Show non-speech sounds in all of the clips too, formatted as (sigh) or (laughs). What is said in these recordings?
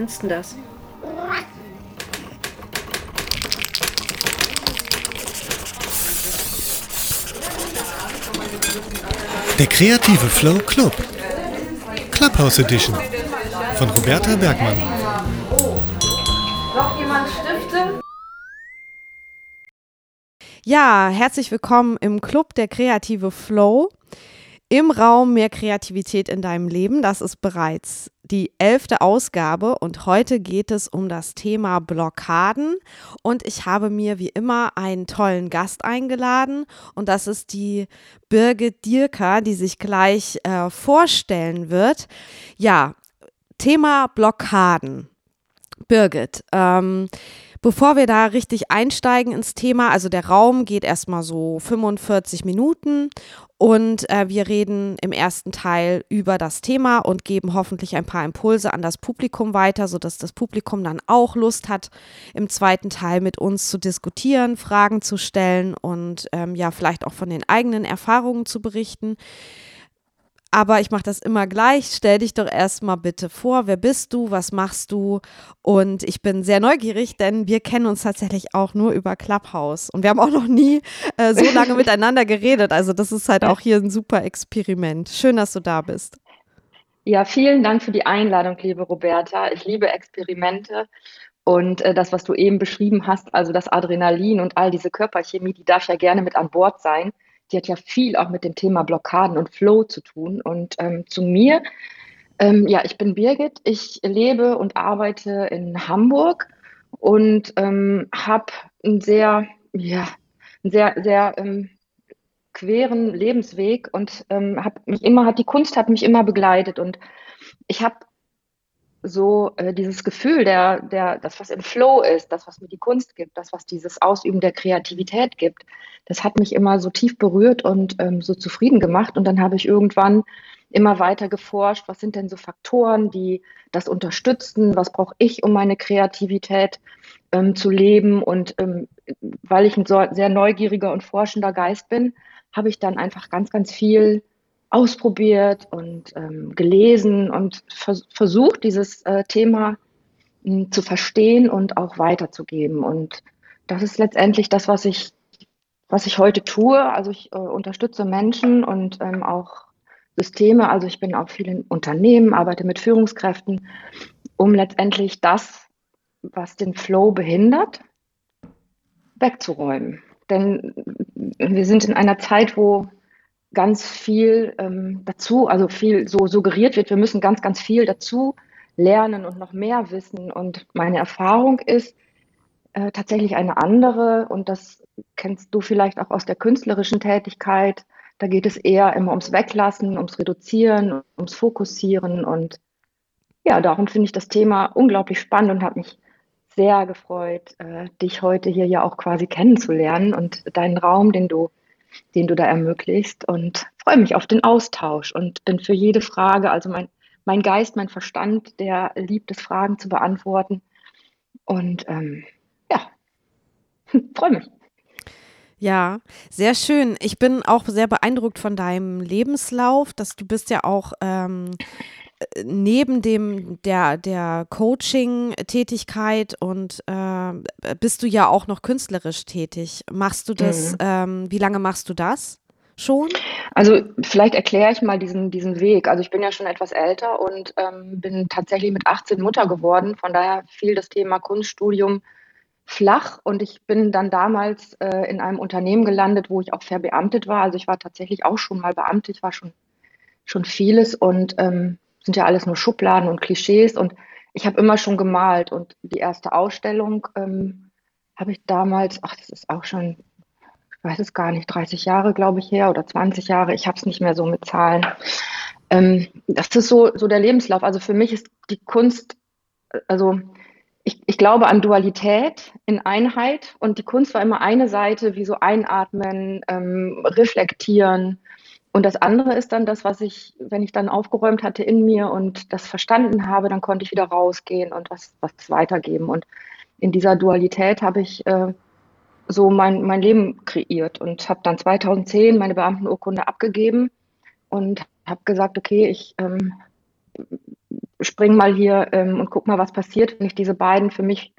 findest du das? Der kreative Flow Club. Clubhouse Edition von Roberta Bergmann. Noch jemand Stifte? Ja, herzlich willkommen im Club der kreative Flow. Im Raum mehr Kreativität in deinem Leben. Das ist bereits die elfte Ausgabe und heute geht es um das Thema Blockaden. Und ich habe mir wie immer einen tollen Gast eingeladen und das ist die Birgit Dierker, die sich gleich äh, vorstellen wird. Ja, Thema Blockaden. Birgit, ähm, Bevor wir da richtig einsteigen ins Thema, also der Raum geht erstmal so 45 Minuten und äh, wir reden im ersten Teil über das Thema und geben hoffentlich ein paar Impulse an das Publikum weiter, sodass das Publikum dann auch Lust hat, im zweiten Teil mit uns zu diskutieren, Fragen zu stellen und ähm, ja, vielleicht auch von den eigenen Erfahrungen zu berichten. Aber ich mache das immer gleich. Stell dich doch erstmal bitte vor, wer bist du, was machst du? Und ich bin sehr neugierig, denn wir kennen uns tatsächlich auch nur über Clubhouse. Und wir haben auch noch nie äh, so (laughs) lange miteinander geredet. Also das ist halt auch hier ein super Experiment. Schön, dass du da bist. Ja, vielen Dank für die Einladung, liebe Roberta. Ich liebe Experimente. Und äh, das, was du eben beschrieben hast, also das Adrenalin und all diese Körperchemie, die darf ja gerne mit an Bord sein die hat ja viel auch mit dem Thema Blockaden und Flow zu tun. Und ähm, zu mir, ähm, ja, ich bin Birgit, ich lebe und arbeite in Hamburg und ähm, habe einen sehr, ja, einen sehr, sehr ähm, queren Lebensweg und ähm, habe mich immer, hat die Kunst hat mich immer begleitet und ich habe so äh, dieses Gefühl, der, der, das, was im Flow ist, das, was mir die Kunst gibt, das, was dieses Ausüben der Kreativität gibt, das hat mich immer so tief berührt und ähm, so zufrieden gemacht. Und dann habe ich irgendwann immer weiter geforscht, was sind denn so Faktoren, die das unterstützen, was brauche ich, um meine Kreativität ähm, zu leben. Und ähm, weil ich ein so, sehr neugieriger und forschender Geist bin, habe ich dann einfach ganz, ganz viel ausprobiert und ähm, gelesen und vers versucht, dieses äh, Thema mh, hm, zu verstehen und auch weiterzugeben. Und das ist letztendlich das, was ich, was ich heute tue. Also ich äh, unterstütze Menschen und ähm, auch Systeme. Also ich bin auch viel in Unternehmen, arbeite mit Führungskräften, um letztendlich das, was den Flow behindert, wegzuräumen. Denn wir sind in einer Zeit, wo ganz viel ähm, dazu, also viel so suggeriert wird, wir müssen ganz, ganz viel dazu lernen und noch mehr wissen. Und meine Erfahrung ist äh, tatsächlich eine andere und das kennst du vielleicht auch aus der künstlerischen Tätigkeit. Da geht es eher immer ums Weglassen, ums Reduzieren, ums Fokussieren und ja, darum finde ich das Thema unglaublich spannend und habe mich sehr gefreut, äh, dich heute hier ja auch quasi kennenzulernen und deinen Raum, den du den du da ermöglicht und freue mich auf den Austausch und bin für jede Frage, also mein, mein Geist, mein Verstand, der liebt es, Fragen zu beantworten. Und ähm, ja, (laughs) freue mich. Ja, sehr schön. Ich bin auch sehr beeindruckt von deinem Lebenslauf, dass du bist ja auch ähm, neben dem der, der Coaching-Tätigkeit und äh, bist du ja auch noch künstlerisch tätig. Machst du das, mhm. ähm, wie lange machst du das schon? Also vielleicht erkläre ich mal diesen, diesen Weg. Also ich bin ja schon etwas älter und ähm, bin tatsächlich mit 18 Mutter geworden. Von daher fiel das Thema Kunststudium flach und ich bin dann damals äh, in einem Unternehmen gelandet, wo ich auch verbeamtet war. Also ich war tatsächlich auch schon mal Beamte, ich war schon, schon vieles und ähm, sind ja alles nur Schubladen und Klischees. Und ich habe immer schon gemalt. Und die erste Ausstellung ähm, habe ich damals, ach, das ist auch schon, ich weiß es gar nicht, 30 Jahre, glaube ich, her oder 20 Jahre. Ich habe es nicht mehr so mit Zahlen. Ähm, das ist so, so der Lebenslauf. Also für mich ist die Kunst, also ich, ich glaube an Dualität in Einheit. Und die Kunst war immer eine Seite, wie so einatmen, ähm, reflektieren und das andere ist dann das, was ich, wenn ich dann aufgeräumt hatte in mir und das verstanden habe, dann konnte ich wieder rausgehen und was, was weitergeben. Und in dieser Dualität habe ich äh, so mein, mein Leben kreiert und habe dann 2010 meine Beamtenurkunde abgegeben und habe gesagt, okay, ich ähm, spring mal hier ähm, und guck mal, was passiert, wenn ich diese beiden für mich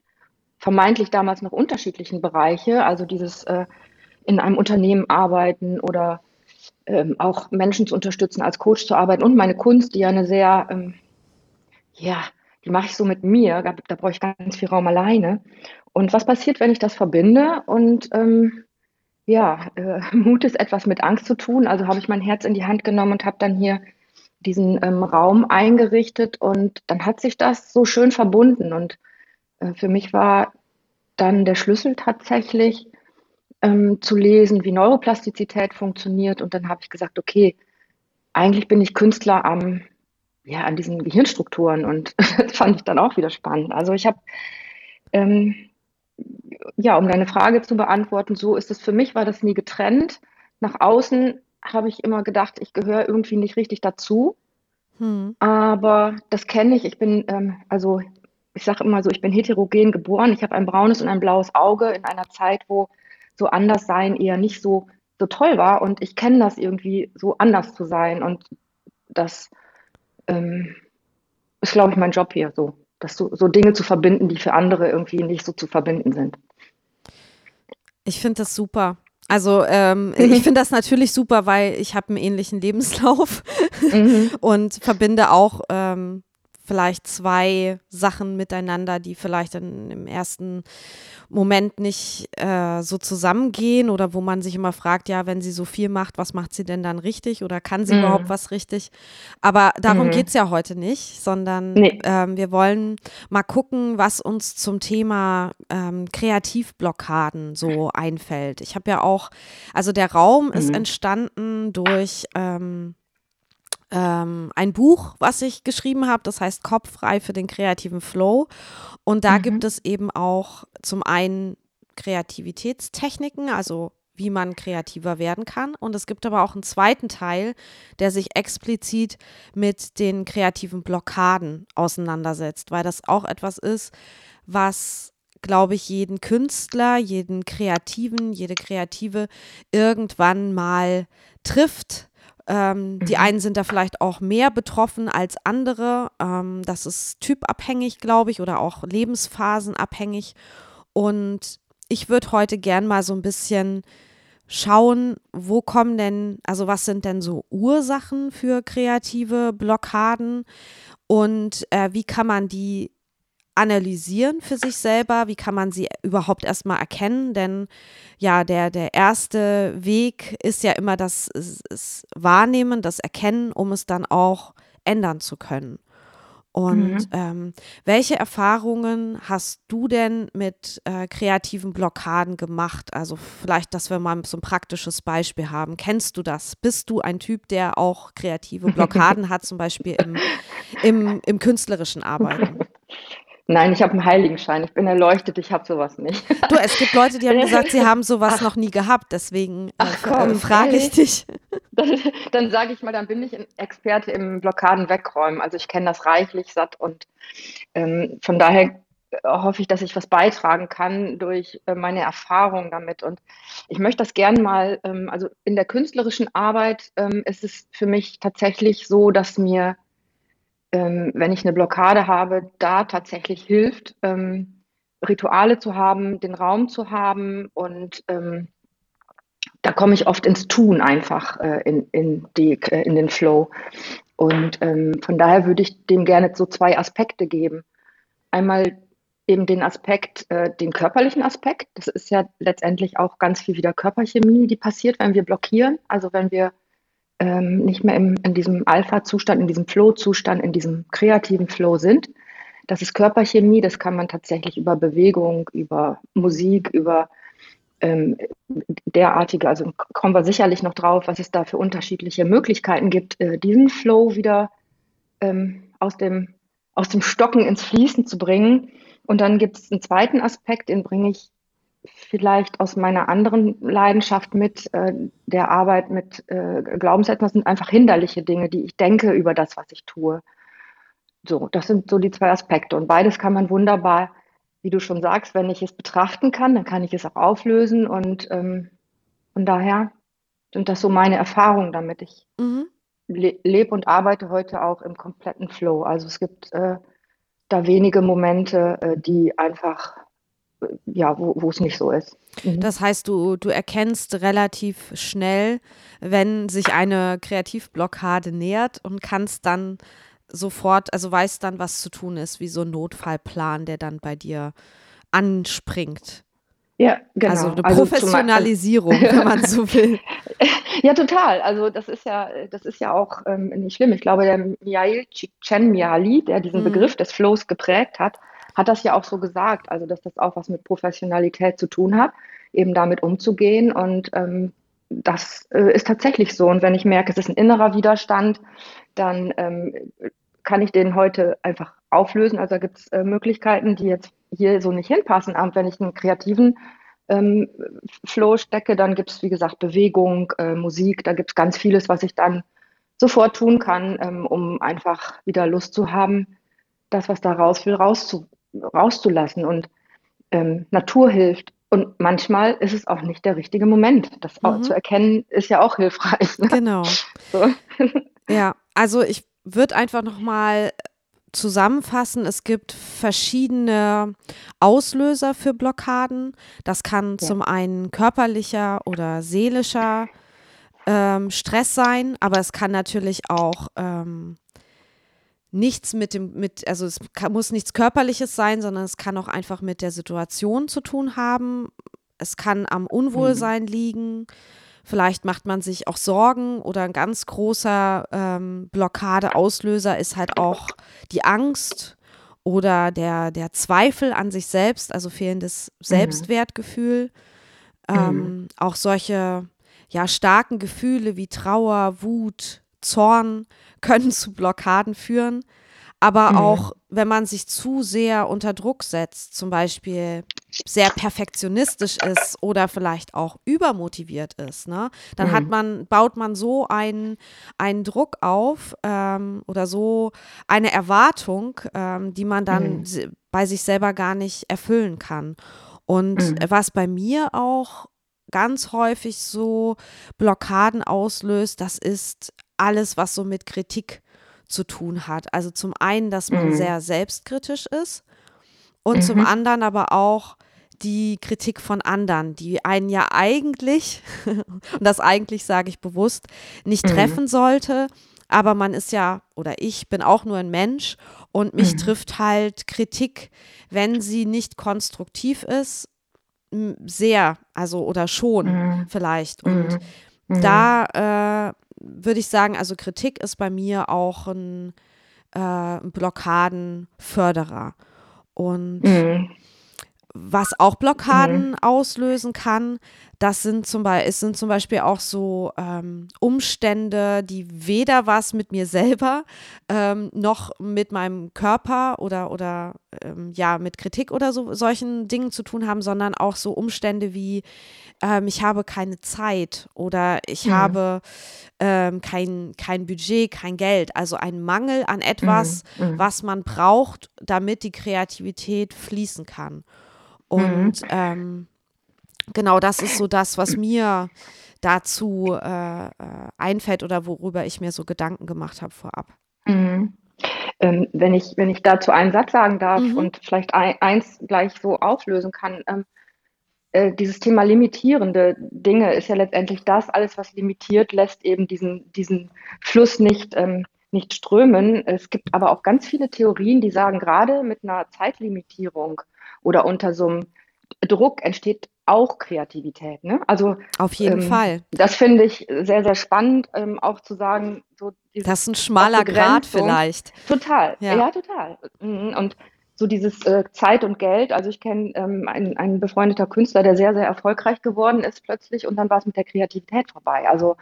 vermeintlich damals noch unterschiedlichen Bereiche, also dieses äh, in einem Unternehmen arbeiten oder ähm, auch Menschen zu unterstützen, als Coach zu arbeiten und meine Kunst, die ja eine sehr, ähm, ja, die mache ich so mit mir, da, da brauche ich ganz viel Raum alleine. Und was passiert, wenn ich das verbinde? Und ähm, ja, äh, (laughs) Mut ist etwas mit Angst zu tun. Also habe ich mein Herz in die Hand genommen und habe dann hier diesen ähm, Raum eingerichtet und dann hat sich das so schön verbunden. Und äh, für mich war dann der Schlüssel tatsächlich ähm, zu lesen, wie Neuroplastizität funktioniert. Und dann habe ich gesagt, okay, eigentlich bin ich Künstler am, ja, an diesen Gehirnstrukturen und (laughs) das fand ich dann auch wieder spannend. Also ich habe, ähm, ja, um deine Frage zu beantworten, so ist es für mich, war das nie getrennt. Nach außen habe ich immer gedacht, ich gehöre irgendwie nicht richtig dazu. Hm. Aber das kenne ich. Ich bin, ähm, also ich sage immer so, ich bin heterogen geboren. Ich habe ein braunes und ein blaues Auge in einer Zeit, wo so anders sein eher nicht so, so toll war. Und ich kenne das irgendwie, so anders zu sein. Und das ähm, ist, glaube ich, mein Job hier, so, das so, so Dinge zu verbinden, die für andere irgendwie nicht so zu verbinden sind. Ich finde das super. Also ähm, (laughs) ich finde das natürlich super, weil ich habe einen ähnlichen Lebenslauf mhm. (laughs) und verbinde auch ähm, vielleicht zwei Sachen miteinander, die vielleicht dann im ersten Moment nicht äh, so zusammengehen oder wo man sich immer fragt, ja, wenn sie so viel macht, was macht sie denn dann richtig oder kann sie mhm. überhaupt was richtig? Aber darum mhm. geht es ja heute nicht, sondern nee. ähm, wir wollen mal gucken, was uns zum Thema ähm, Kreativblockaden so einfällt. Ich habe ja auch, also der Raum mhm. ist entstanden durch ähm, ähm, ein Buch, was ich geschrieben habe, das heißt Kopf frei für den kreativen Flow. Und da mhm. gibt es eben auch zum einen Kreativitätstechniken, also wie man kreativer werden kann. Und es gibt aber auch einen zweiten Teil, der sich explizit mit den kreativen Blockaden auseinandersetzt, weil das auch etwas ist, was, glaube ich, jeden Künstler, jeden Kreativen, jede Kreative irgendwann mal trifft ähm, mhm. Die einen sind da vielleicht auch mehr betroffen als andere. Ähm, das ist typabhängig, glaube ich, oder auch lebensphasenabhängig. Und ich würde heute gern mal so ein bisschen schauen, wo kommen denn, also was sind denn so Ursachen für kreative Blockaden und äh, wie kann man die analysieren für sich selber? Wie kann man sie überhaupt erstmal erkennen? Denn ja, der, der erste Weg ist ja immer das, das Wahrnehmen, das Erkennen, um es dann auch ändern zu können. Und mhm. ähm, welche Erfahrungen hast du denn mit äh, kreativen Blockaden gemacht? Also vielleicht, dass wir mal so ein praktisches Beispiel haben. Kennst du das? Bist du ein Typ, der auch kreative (laughs) Blockaden hat, zum Beispiel im, im, im künstlerischen Arbeiten? Nein, ich habe einen Heiligenschein. Ich bin erleuchtet, ich habe sowas nicht. Du, es gibt Leute, die haben (laughs) gesagt, sie haben sowas Ach. noch nie gehabt. Deswegen äh, äh frage ich dich. (laughs) Dann, dann sage ich mal, dann bin ich ein Experte im Blockaden wegräumen. Also ich kenne das reichlich satt und ähm, von daher äh, hoffe ich, dass ich was beitragen kann durch äh, meine Erfahrung damit. Und ich möchte das gerne mal, ähm, also in der künstlerischen Arbeit ähm, ist es für mich tatsächlich so, dass mir ähm, wenn ich eine Blockade habe, da tatsächlich hilft, ähm, Rituale zu haben, den Raum zu haben und ähm, da komme ich oft ins Tun einfach äh, in, in, die, äh, in den Flow. Und ähm, von daher würde ich dem gerne so zwei Aspekte geben. Einmal eben den Aspekt, äh, den körperlichen Aspekt. Das ist ja letztendlich auch ganz viel wieder Körperchemie, die passiert, wenn wir blockieren. Also wenn wir ähm, nicht mehr im, in diesem Alpha-Zustand, in diesem Flow-Zustand, in diesem kreativen Flow sind. Das ist Körperchemie, das kann man tatsächlich über Bewegung, über Musik, über ähm, derartige, also kommen wir sicherlich noch drauf, was es da für unterschiedliche Möglichkeiten gibt, äh, diesen Flow wieder ähm, aus, dem, aus dem Stocken ins Fließen zu bringen. Und dann gibt es einen zweiten Aspekt, den bringe ich vielleicht aus meiner anderen Leidenschaft mit äh, der Arbeit mit äh, Glaubenssätzen. Das sind einfach hinderliche Dinge, die ich denke über das, was ich tue. So, das sind so die zwei Aspekte. Und beides kann man wunderbar, wie du schon sagst, wenn ich es betrachten kann, dann kann ich es auch auflösen. Und ähm, von daher sind das so meine Erfahrungen damit. Ich mhm. le lebe und arbeite heute auch im kompletten Flow. Also es gibt äh, da wenige Momente, äh, die einfach, ja, wo es nicht so ist. Mhm. Das heißt, du, du erkennst relativ schnell, wenn sich eine Kreativblockade nähert und kannst dann sofort, also weißt dann, was zu tun ist, wie so ein Notfallplan, der dann bei dir anspringt. Ja, genau. Also eine also Professionalisierung, also, wenn man so (laughs) will. Ja, total. Also das ist ja, das ist ja auch ähm, nicht schlimm. Ich glaube, der Mihail Csikszentmihalyi, der diesen mhm. Begriff des Flows geprägt hat, hat das ja auch so gesagt. Also dass das auch was mit Professionalität zu tun hat, eben damit umzugehen. Und ähm, das äh, ist tatsächlich so. Und wenn ich merke, es ist ein innerer Widerstand, dann ähm, kann ich den heute einfach auflösen. Also da gibt es äh, Möglichkeiten, die jetzt hier so nicht hinpassen. Aber wenn ich einen kreativen ähm, Flow stecke, dann gibt es, wie gesagt, Bewegung, äh, Musik, da gibt es ganz vieles, was ich dann sofort tun kann, ähm, um einfach wieder Lust zu haben, das, was da raus will, rauszu rauszulassen. Und ähm, Natur hilft. Und manchmal ist es auch nicht der richtige Moment. Das mhm. zu erkennen, ist ja auch hilfreich. Ne? Genau. (laughs) So. (laughs) Ja, also ich würde einfach nochmal zusammenfassen, es gibt verschiedene Auslöser für Blockaden. Das kann ja. zum einen körperlicher oder seelischer ähm, Stress sein, aber es kann natürlich auch ähm, nichts mit dem, mit, also es kann, muss nichts Körperliches sein, sondern es kann auch einfach mit der Situation zu tun haben. Es kann am Unwohlsein mhm. liegen. Vielleicht macht man sich auch Sorgen oder ein ganz großer ähm, Blockadeauslöser ist halt auch die Angst oder der, der Zweifel an sich selbst, also fehlendes mhm. Selbstwertgefühl. Mhm. Ähm, auch solche ja, starken Gefühle wie Trauer, Wut, Zorn können zu Blockaden führen. Aber mhm. auch wenn man sich zu sehr unter Druck setzt, zum Beispiel sehr perfektionistisch ist oder vielleicht auch übermotiviert ist, ne, dann mhm. hat man, baut man so einen, einen Druck auf ähm, oder so eine Erwartung, ähm, die man dann mhm. bei sich selber gar nicht erfüllen kann. Und mhm. was bei mir auch ganz häufig so Blockaden auslöst, das ist alles, was so mit Kritik zu tun hat. Also zum einen, dass man mhm. sehr selbstkritisch ist und mhm. zum anderen aber auch die Kritik von anderen, die einen ja eigentlich, (laughs) und das eigentlich sage ich bewusst, nicht mhm. treffen sollte. Aber man ist ja, oder ich bin auch nur ein Mensch und mich mhm. trifft halt Kritik, wenn sie nicht konstruktiv ist, sehr, also oder schon mhm. vielleicht. Und mhm. da äh, würde ich sagen, also Kritik ist bei mir auch ein, äh, ein Blockadenförderer. Und mhm. was auch Blockaden mhm. auslösen kann, das sind zum, Beispiel, es sind zum Beispiel auch so ähm, Umstände, die weder was mit mir selber ähm, noch mit meinem Körper oder, oder ähm, ja, mit Kritik oder so solchen Dingen zu tun haben, sondern auch so Umstände wie ähm, ich habe keine Zeit oder ich mhm. habe ähm, kein, kein Budget, kein Geld. Also ein Mangel an etwas, mhm. mhm. was man braucht, damit die Kreativität fließen kann. Und mhm. ähm, genau das ist so das, was mir dazu äh, äh, einfällt oder worüber ich mir so Gedanken gemacht habe vorab. Mhm. Ähm, wenn, ich, wenn ich dazu einen Satz sagen darf mhm. und vielleicht ein, eins gleich so auflösen kann, ähm, äh, dieses Thema limitierende Dinge ist ja letztendlich das, alles, was limitiert, lässt eben diesen, diesen Fluss nicht, ähm, nicht strömen. Es gibt aber auch ganz viele Theorien, die sagen, gerade mit einer Zeitlimitierung oder unter so einem Druck entsteht auch Kreativität. Ne? Also auf jeden ähm, Fall. Das finde ich sehr, sehr spannend, ähm, auch zu sagen, so das ist ein schmaler Grad vielleicht. Total, ja, ja total. Mhm. Und so dieses äh, Zeit und Geld. Also ich kenne ähm, einen, einen befreundeter Künstler, der sehr, sehr erfolgreich geworden ist plötzlich und dann war es mit der Kreativität vorbei. Also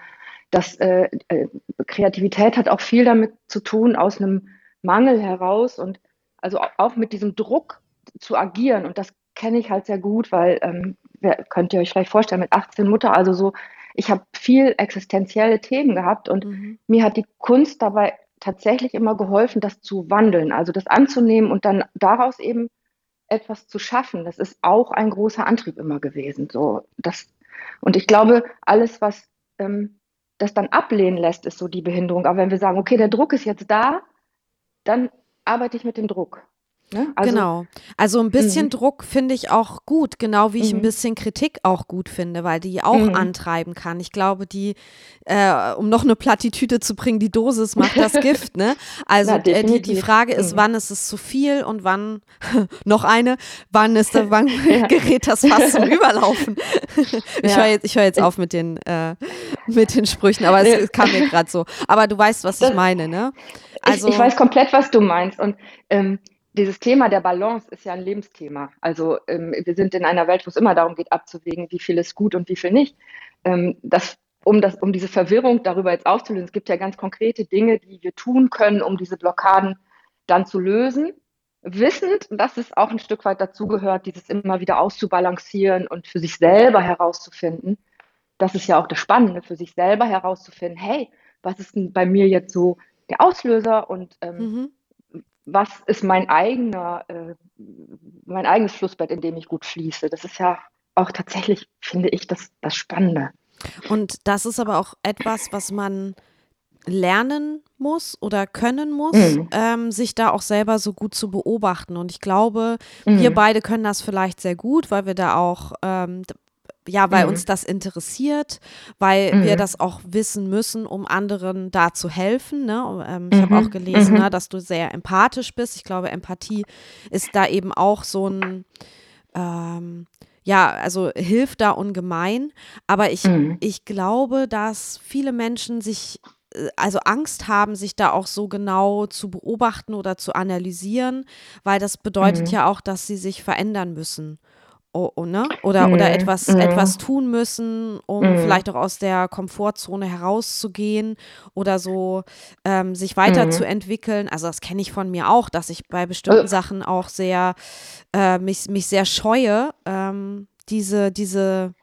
das äh, äh, Kreativität hat auch viel damit zu tun, aus einem Mangel heraus und also auch mit diesem Druck zu agieren. Und das kenne ich halt sehr gut, weil ähm, wer, könnt ihr euch vielleicht vorstellen, mit 18 Mutter, also so, ich habe viel existenzielle Themen gehabt und mhm. mir hat die Kunst dabei tatsächlich immer geholfen, das zu wandeln, also das anzunehmen und dann daraus eben etwas zu schaffen. Das ist auch ein großer Antrieb immer gewesen. So, das, und ich glaube, alles, was ähm, das dann ablehnen lässt, ist so die Behinderung. Aber wenn wir sagen, okay, der Druck ist jetzt da, dann arbeite ich mit dem Druck. Ne? Also, genau. Also ein bisschen mhm. Druck finde ich auch gut, genau wie ich mhm. ein bisschen Kritik auch gut finde, weil die auch mhm. antreiben kann. Ich glaube, die, äh, um noch eine Plattitüde zu bringen, die Dosis macht das (laughs) Gift, ne? Also Na, äh, die, die Frage ist, mhm. wann ist es zu viel und wann, (laughs) noch eine, wann ist da, (laughs) wann ja. gerät das fast zum Überlaufen? ich ja. höre jetzt, hör jetzt auf mit den, äh, mit den Sprüchen, aber es, es kam mir gerade so. Aber du weißt, was ich meine, ne? Also, ich, ich weiß komplett, was du meinst und ähm, dieses Thema der Balance ist ja ein Lebensthema. Also ähm, wir sind in einer Welt, wo es immer darum geht, abzuwägen, wie viel ist gut und wie viel nicht. Ähm, das, um, das, um diese Verwirrung darüber jetzt aufzulösen, es gibt ja ganz konkrete Dinge, die wir tun können, um diese Blockaden dann zu lösen, wissend, dass es auch ein Stück weit dazugehört, dieses immer wieder auszubalancieren und für sich selber herauszufinden. Das ist ja auch das Spannende, für sich selber herauszufinden, hey, was ist denn bei mir jetzt so der Auslöser und ähm, mhm was ist mein eigener, äh, mein eigenes Flussbett, in dem ich gut fließe. Das ist ja auch tatsächlich, finde ich, das, das Spannende. Und das ist aber auch etwas, was man lernen muss oder können muss, mhm. ähm, sich da auch selber so gut zu beobachten. Und ich glaube, mhm. wir beide können das vielleicht sehr gut, weil wir da auch ähm, ja, weil mhm. uns das interessiert, weil mhm. wir das auch wissen müssen, um anderen da zu helfen. Ne? Ähm, ich mhm. habe auch gelesen, mhm. ne, dass du sehr empathisch bist. Ich glaube, Empathie ist da eben auch so ein, ähm, ja, also hilft da ungemein. Aber ich, mhm. ich glaube, dass viele Menschen sich äh, also Angst haben, sich da auch so genau zu beobachten oder zu analysieren, weil das bedeutet mhm. ja auch, dass sie sich verändern müssen oh, oh, ne? oder, mhm. oder etwas, mhm. etwas tun müssen, um mhm. vielleicht auch aus der Komfortzone herauszugehen oder so ähm, sich weiterzuentwickeln. Also das kenne ich von mir auch, dass ich bei bestimmten äh. Sachen auch sehr äh, mich, mich sehr scheue, ähm, diese, diese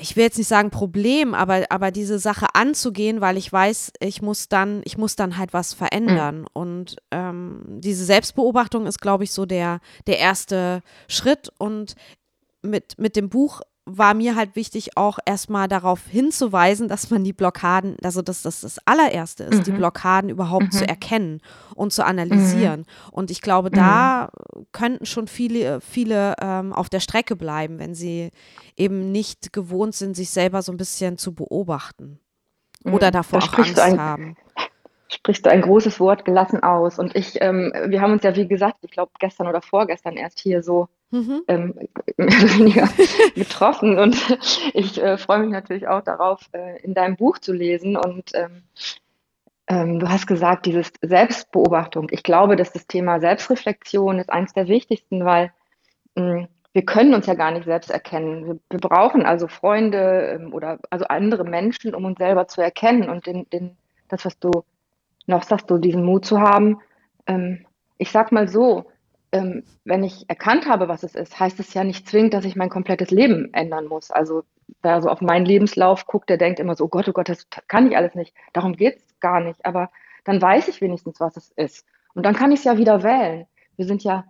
ich will jetzt nicht sagen Problem, aber, aber diese Sache anzugehen, weil ich weiß, ich muss dann, ich muss dann halt was verändern. Mhm. Und ähm, diese Selbstbeobachtung ist, glaube ich, so der, der erste Schritt. Und mit, mit dem Buch war mir halt wichtig, auch erstmal darauf hinzuweisen, dass man die Blockaden, also dass das das allererste ist, mhm. die Blockaden überhaupt mhm. zu erkennen und zu analysieren. Mhm. Und ich glaube, da mhm. könnten schon viele, viele ähm, auf der Strecke bleiben, wenn sie eben nicht gewohnt sind, sich selber so ein bisschen zu beobachten oder mhm. davor da auch Angst ein, haben. Sprichst du ein großes Wort gelassen aus. Und ich, ähm, wir haben uns ja, wie gesagt, ich glaube gestern oder vorgestern erst hier so mhm. ähm, (laughs) weniger (laughs) getroffen. Und ich äh, freue mich natürlich auch darauf, äh, in deinem Buch zu lesen. Und ähm, ähm, du hast gesagt, dieses Selbstbeobachtung. Ich glaube, dass das Thema Selbstreflexion ist eines der wichtigsten, weil mh, hm, wir können uns ja gar nicht selbst erkennen. Wir, wir brauchen also Freunde ähm, oder also andere Menschen, um uns selber zu erkennen und den, den, das, was du noch sagst, du diesen Mut zu haben. Ähm, ich sag mal so, ähm, wenn ich erkannt habe, was es ist, heißt es ja nicht zwingend, dass ich mein komplettes Leben ändern muss. Also wer so auf meinen Lebenslauf guckt, der denkt immer so, oh Gott, oh Gott, das kann ich alles nicht. Darum geht es gar nicht. Aber dann weiß ich wenigstens, was es ist. Und dann kann ich es ja wieder wählen. Wir sind ja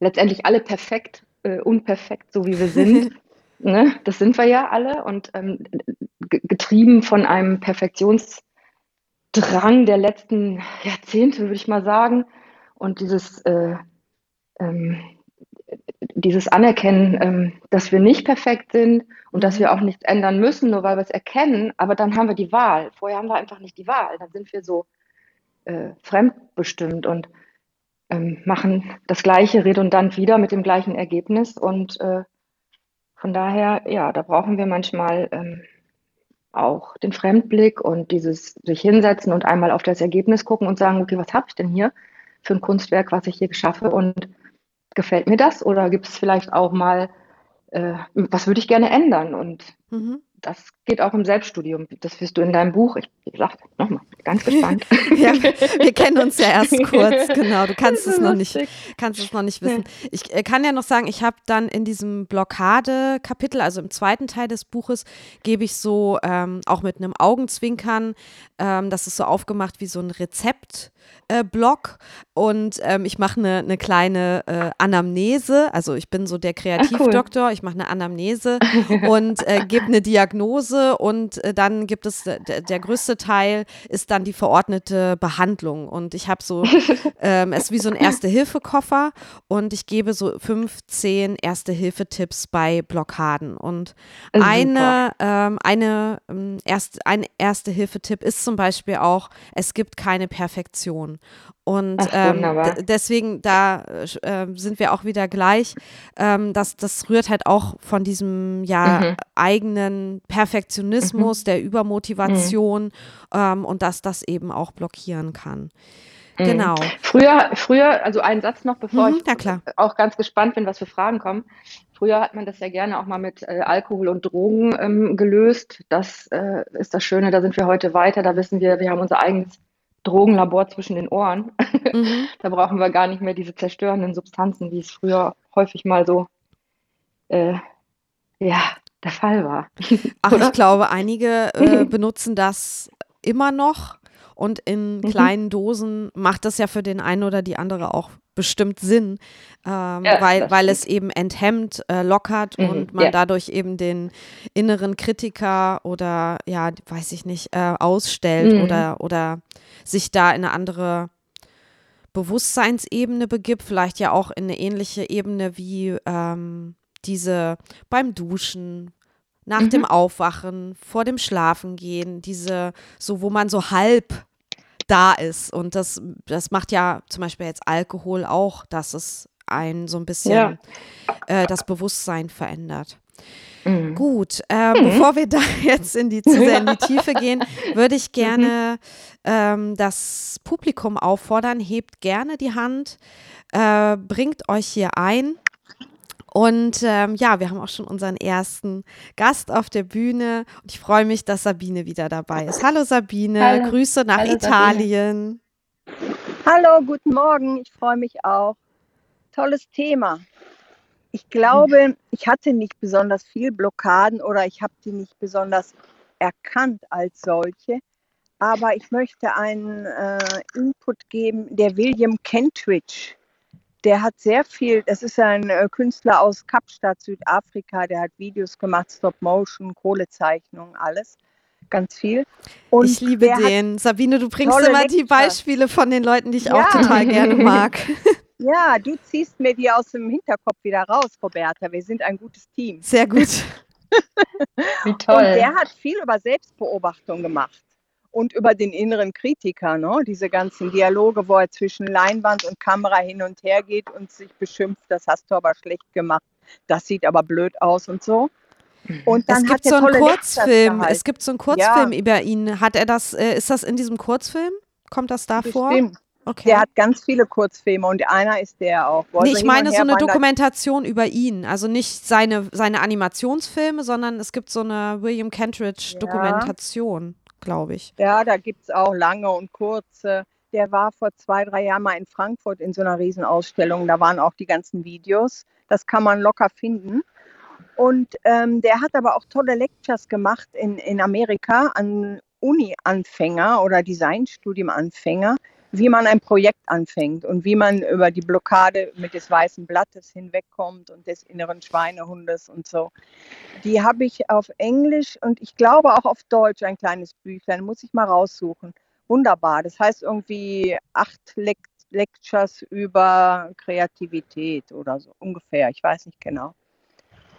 letztendlich alle perfekt, äh, unperfekt, so wie wir sind. (laughs) ne? Das sind wir ja alle. Und ähm, getrieben von einem Perfektionsdrang der letzten Jahrzehnte, würde ich mal sagen. Und dieses äh, ähm, dieses Anerkennen, ähm, dass wir nicht perfekt sind und dass wir auch nichts ändern müssen, nur weil wir es erkennen, aber dann haben wir die Wahl. Vorher haben wir einfach nicht die Wahl. Dann sind wir so äh, fremdbestimmt und ähm, machen das Gleiche redundant wieder mit dem gleichen Ergebnis. Und äh, von daher, ja, da brauchen wir manchmal ähm, auch den Fremdblick und dieses sich hinsetzen und einmal auf das Ergebnis gucken und sagen, okay, was habe ich denn hier für ein Kunstwerk, was ich hier schaffe und gefällt mir das oder gibt es vielleicht auch mal, äh, was würde ich gerne ändern? Und mhm. Das geht auch im Selbststudium. Das wirst du in deinem Buch, ich, wie gesagt, nochmal, ganz gespannt. (laughs) ja, wir kennen uns ja erst (laughs) kurz, genau. Du kannst es noch nicht, kannst es noch nicht wissen. Ja. Ich äh, kann ja noch sagen, ich habe dann in diesem Blockade-Kapitel, also im zweiten Teil des Buches, gebe ich so ähm, auch mit einem Augenzwinkern, ähm, das ist so aufgemacht wie so ein Rezept äh, Blog und ähm, ich mache eine ne kleine äh, Anamnese. Also ich bin so der Kreativdoktor, cool. ich mache eine Anamnese und äh, gebe eine Diagnose (laughs) Diagnose und äh, dann gibt es, äh, der größte Teil ist dann die verordnete Behandlung. Und ich habe so, (laughs) ähm, es ist wie so ein Erste-Hilfe-Koffer und ich gebe so 15 Erste-Hilfe-Tipps bei Blockaden. Und eine, ähm, eine, ähm, erst, ein Erste-Hilfe-Tipp ist zum Beispiel auch, es gibt keine Perfektion. Und Ach, ähm, deswegen, da äh, sind wir auch wieder gleich. Ähm, das, das rührt halt auch von diesem ja Mhm. eigenen Perfektionismus, der Übermotivation ähm, und dass das eben auch blockieren kann. Mhm. Genau. Früher, früher, also einen Satz noch, bevor Mhm, ich auch ganz gespannt bin, was für Fragen kommen. Früher hat man das ja gerne auch mal mit äh, Alkohol und Drogen ähm, gelöst. Das äh, ist das Schöne, da sind wir heute weiter. Da wissen wir, wir haben unser eigenes Drogenlabor zwischen den Ohren. Mhm. (laughs) Da brauchen wir gar nicht mehr diese zerstörenden Substanzen, wie es früher häufig mal so äh, ja, der Fall war. (laughs) Ach, ich glaube, einige äh, (laughs) benutzen das immer noch und in Mhm. kleinen Dosen macht das ja für den einen oder die andere auch bestimmt Sinn, ähm, Ja, weil, weil es eben enthemmt, äh, lockert Mhm, und man ja. dadurch eben den inneren Kritiker oder ja, weiß ich nicht, äh, ausstellt Mhm. oder, oder sich da in eine andere Bewusstseinsebene begibt, vielleicht ja auch in eine ähnliche Ebene wie ähm, diese beim Duschen, nach Mhm. dem Aufwachen, vor dem Schlafengehen, diese, so wo man so halb da ist. Und das, das macht ja zum Beispiel jetzt Alkohol auch, dass es ein so ein bisschen Ja. äh, das Bewusstsein verändert. Mhm. Gut, äh, bevor wir (laughs) da jetzt in die, zu sehr in die (laughs) Tiefe gehen, würde ich gerne ähm, das Publikum auffordern, hebt gerne die Hand, äh, bringt euch hier ein. Und ähm, ja, wir haben auch schon unseren ersten Gast auf der Bühne und ich freue mich, dass Sabine wieder dabei ist. Hallo Sabine, Hallo. Grüße nach Hallo, Sabine. Italien. Hallo, guten Morgen. Ich freue mich auch. Tolles Thema. Ich glaube, ich hatte nicht besonders viel Blockaden oder ich habe die nicht besonders erkannt als solche. Aber ich möchte einen äh, Input geben. Der William Kentridge, der hat sehr viel, das ist ein äh, Künstler aus Kapstadt, Südafrika, der hat Videos gemacht, Stop-Motion, Kohlezeichnungen, alles. Ganz viel. Und ich liebe den. Sabine, du bringst immer die Lecture. Beispiele von den Leuten, die ich auch Ja. total (laughs) gerne mag. (laughs) Ja, du ziehst mir die aus dem Hinterkopf wieder raus, Roberta. Wir sind ein gutes Team. Sehr gut. (laughs) Wie Und toll. der hat viel über Selbstbeobachtung gemacht und über den inneren Kritiker, ne? diese ganzen Dialoge, wo er zwischen Leinwand und Kamera hin und her geht und sich beschimpft, das hast du aber schlecht gemacht, das sieht aber blöd aus und so. Und dann es gibt so einen Kurzfilm. Es gibt so einen Kurzfilm Ja. über ihn. Hat er das, äh, ist das in diesem Kurzfilm? Kommt das da vor? Bestimmt. Okay. Der hat ganz viele Kurzfilme und einer ist der auch. Nee, ich meine so eine. Dokumentation über ihn. Also nicht seine, seine Animationsfilme, sondern es gibt so eine William Kentridge Dokumentation, glaube ich. Ja, da gibt es auch lange und kurze. Der war vor zwei, drei Jahren mal in Frankfurt in so einer Riesenausstellung. Da waren auch die ganzen Videos. Das kann man locker finden. Und ähm, der hat aber auch tolle Lectures gemacht in, in Amerika an Uni-Anfänger oder Designstudium-Anfänger, wie man ein Projekt anfängt und wie man über die Blockade mit des weißen Blattes hinwegkommt und des inneren Schweinehundes und so. Die habe ich auf Englisch und ich glaube auch auf Deutsch ein kleines Büchlein, muss ich mal raussuchen. Wunderbar. Das heißt irgendwie acht Lek Lectures über Kreativität oder so ungefähr. Ich weiß nicht genau.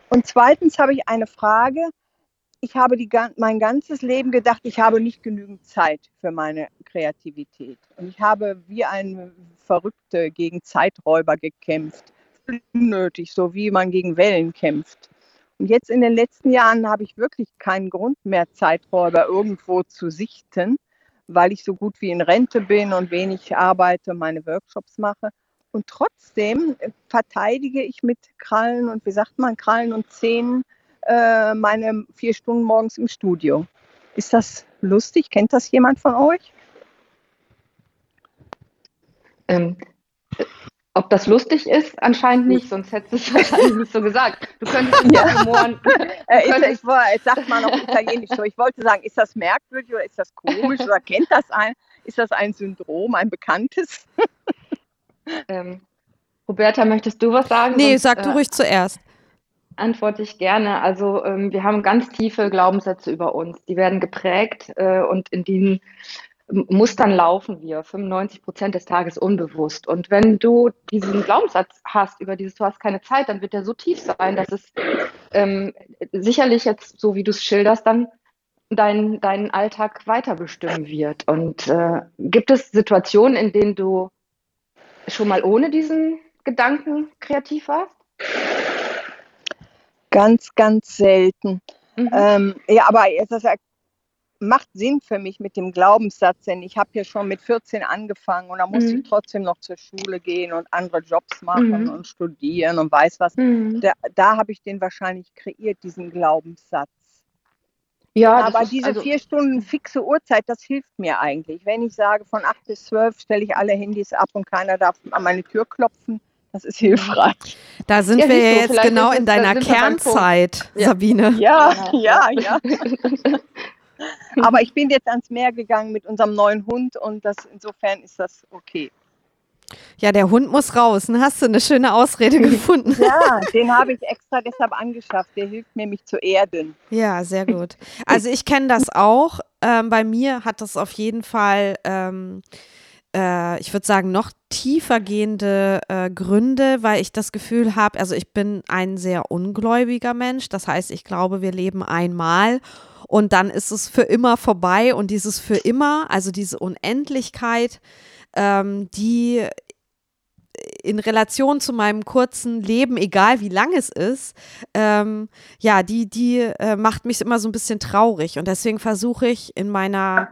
Und zweitens habe ich eine Frage. Ich habe die, mein ganzes Leben gedacht, ich habe nicht genügend Zeit für meine Kreativität. Und ich habe wie ein Verrückte gegen Zeiträuber gekämpft. Unnötig, so wie man gegen Wellen kämpft. Und jetzt in den letzten Jahren habe ich wirklich keinen Grund mehr, Zeiträuber irgendwo zu sichten, weil ich so gut wie in Rente bin und wenig arbeite, meine Workshops mache. Und trotzdem verteidige ich mit Krallen und wie sagt man, Krallen und Zähnen äh, meine vier Stunden morgens im Studio. Ist das lustig? Kennt das jemand von euch? Ähm, äh, ob das lustig ist? Anscheinend nicht, sonst hättest du es wahrscheinlich nicht so gesagt. Du könntest ihn ja humoren. (laughs) Äh, ich, jetzt sagt man auf Italienisch so. Ich wollte sagen, ist das merkwürdig oder ist das komisch oder kennt das ein? Ist das ein Syndrom, ein bekanntes? (laughs) Ähm, Roberta, möchtest du was sagen? Nee, Sonst, sag du äh, ruhig zuerst. Antworte ich gerne. Also ähm, wir haben ganz tiefe Glaubenssätze über uns. Die werden geprägt äh, und in diesen Mustern laufen wir 95 Prozent des Tages unbewusst. Und wenn du diesen Glaubenssatz hast über dieses, du hast keine Zeit, dann wird der so tief sein, dass es ähm, sicherlich jetzt, so wie du es schilderst, dann dein, deinen Alltag weiter bestimmen wird. Und äh, gibt es Situationen, in denen du schon mal ohne diesen Gedanken kreativ warst? Ganz, ganz selten. Mhm. Ähm, ja, aber das macht Sinn für mich mit dem Glaubenssatz, denn ich habe ja schon mit 14 angefangen und da musste mhm. ich trotzdem noch zur Schule gehen und andere Jobs machen mhm. und studieren und weiß was. Mhm. Da, da habe ich den wahrscheinlich kreiert, diesen Glaubenssatz. Ja, aber ist, diese also, vier Stunden fixe Uhrzeit, das hilft mir eigentlich. Wenn ich sage, von acht bis zwölf stelle ich alle Handys ab und keiner darf an meine Tür klopfen, das ist hilfreich. Da sind ja, wir ja jetzt genau in deiner Kernzeit, Sabine. Ja, ja, ja. (laughs) Aber ich bin jetzt ans Meer gegangen mit unserem neuen Hund und das insofern ist das okay. Ja, der Hund muss raus. Ne? Hast du eine schöne Ausrede (laughs) gefunden? Ja, den habe ich extra deshalb angeschafft. Der hilft mir, mich zu erden. Ja, sehr gut. Also ich kenne das auch. Ähm, bei mir hat das auf jeden Fall, ähm, äh, ich würde sagen, noch tiefer gehende äh, Gründe, weil ich das Gefühl habe, also ich bin ein sehr ungläubiger Mensch. Das heißt, ich glaube, wir leben einmal und dann ist es für immer vorbei und dieses für immer, also diese Unendlichkeit, ähm, die in Relation zu meinem kurzen Leben, egal wie lang es ist, ähm, ja, die, die äh, macht mich immer so ein bisschen traurig. Und deswegen versuche ich in meiner,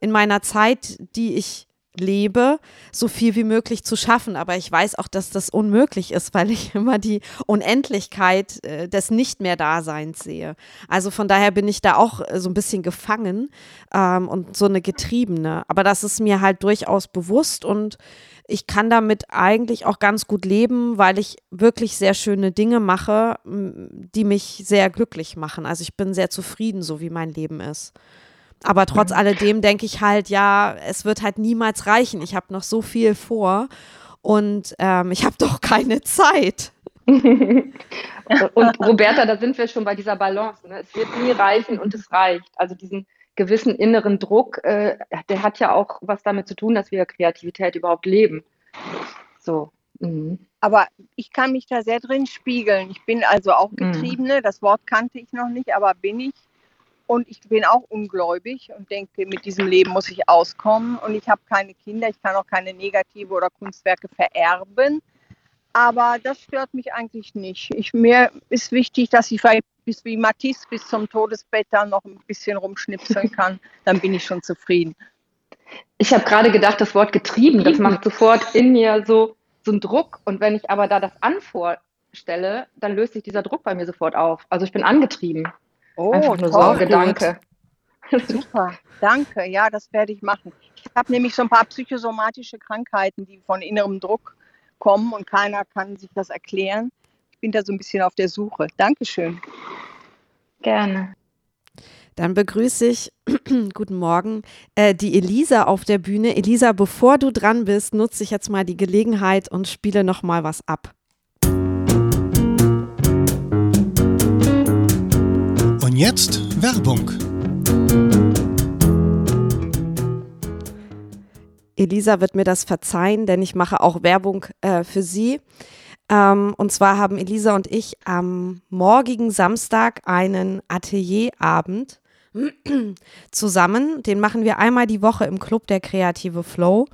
in meiner Zeit, die ich lebe, so viel wie möglich zu schaffen. Aber ich weiß auch, dass das unmöglich ist, weil ich (laughs) immer die Unendlichkeit äh, des Nicht mehr Daseins sehe. Also von daher bin ich da auch äh, so ein bisschen gefangen ähm, und so eine Getriebene. Aber das ist mir halt durchaus bewusst und ich kann damit eigentlich auch ganz gut leben, weil ich wirklich sehr schöne Dinge mache, die mich sehr glücklich machen. Also ich bin sehr zufrieden, so wie mein Leben ist. Aber trotz mhm. alledem denke ich halt, ja, es wird halt niemals reichen. Ich habe noch so viel vor und ähm, ich habe (laughs) doch keine Zeit. (laughs) und Roberta, da sind wir schon bei dieser Balance. Ne? Es wird nie reichen und es reicht. Also diesen gewissen inneren Druck, äh, der hat ja auch was damit zu tun, dass wir Kreativität überhaupt leben. So. Mhm. Aber ich kann mich da sehr drin spiegeln. Ich bin also auch mhm. Getriebene. Mhm. Das Wort kannte ich noch nicht, aber bin ich. Und ich bin auch ungläubig und denke, mit diesem Leben muss ich auskommen. Und ich habe keine Kinder, ich kann auch keine Negative oder Kunstwerke vererben. Aber das stört mich eigentlich nicht. Ich, mir ist wichtig, dass ich vielleicht bis wie Matisse bis zum Todesbett dann noch ein bisschen rumschnipseln kann. Dann bin ich schon zufrieden. Ich habe gerade gedacht, das Wort getrieben, das macht sofort in mir so, so einen Druck. Und wenn ich aber da das anvorstelle, dann löst sich dieser Druck bei mir sofort auf. Also ich bin angetrieben. Oh, Einfach nur toll. so Gedanke. Super, danke. Ja, das werde ich machen. Ich habe nämlich so ein paar psychosomatische Krankheiten, die von innerem Druck kommen und keiner kann sich das erklären. Ich bin da so ein bisschen auf der Suche. Dankeschön. Gerne. Dann begrüße ich, (clears throat) guten Morgen, äh, die Elisa auf der Bühne. Elisa, bevor du dran bist, nutze ich jetzt mal die Gelegenheit und spiele noch mal was ab. Jetzt Werbung. Elisa wird mir das verzeihen, denn ich mache auch Werbung äh, für sie. Ähm, und zwar haben Elisa und ich am morgigen Samstag einen Atelierabend (clears throat) zusammen. Den machen wir einmal die Woche im Club der Kreative Flow.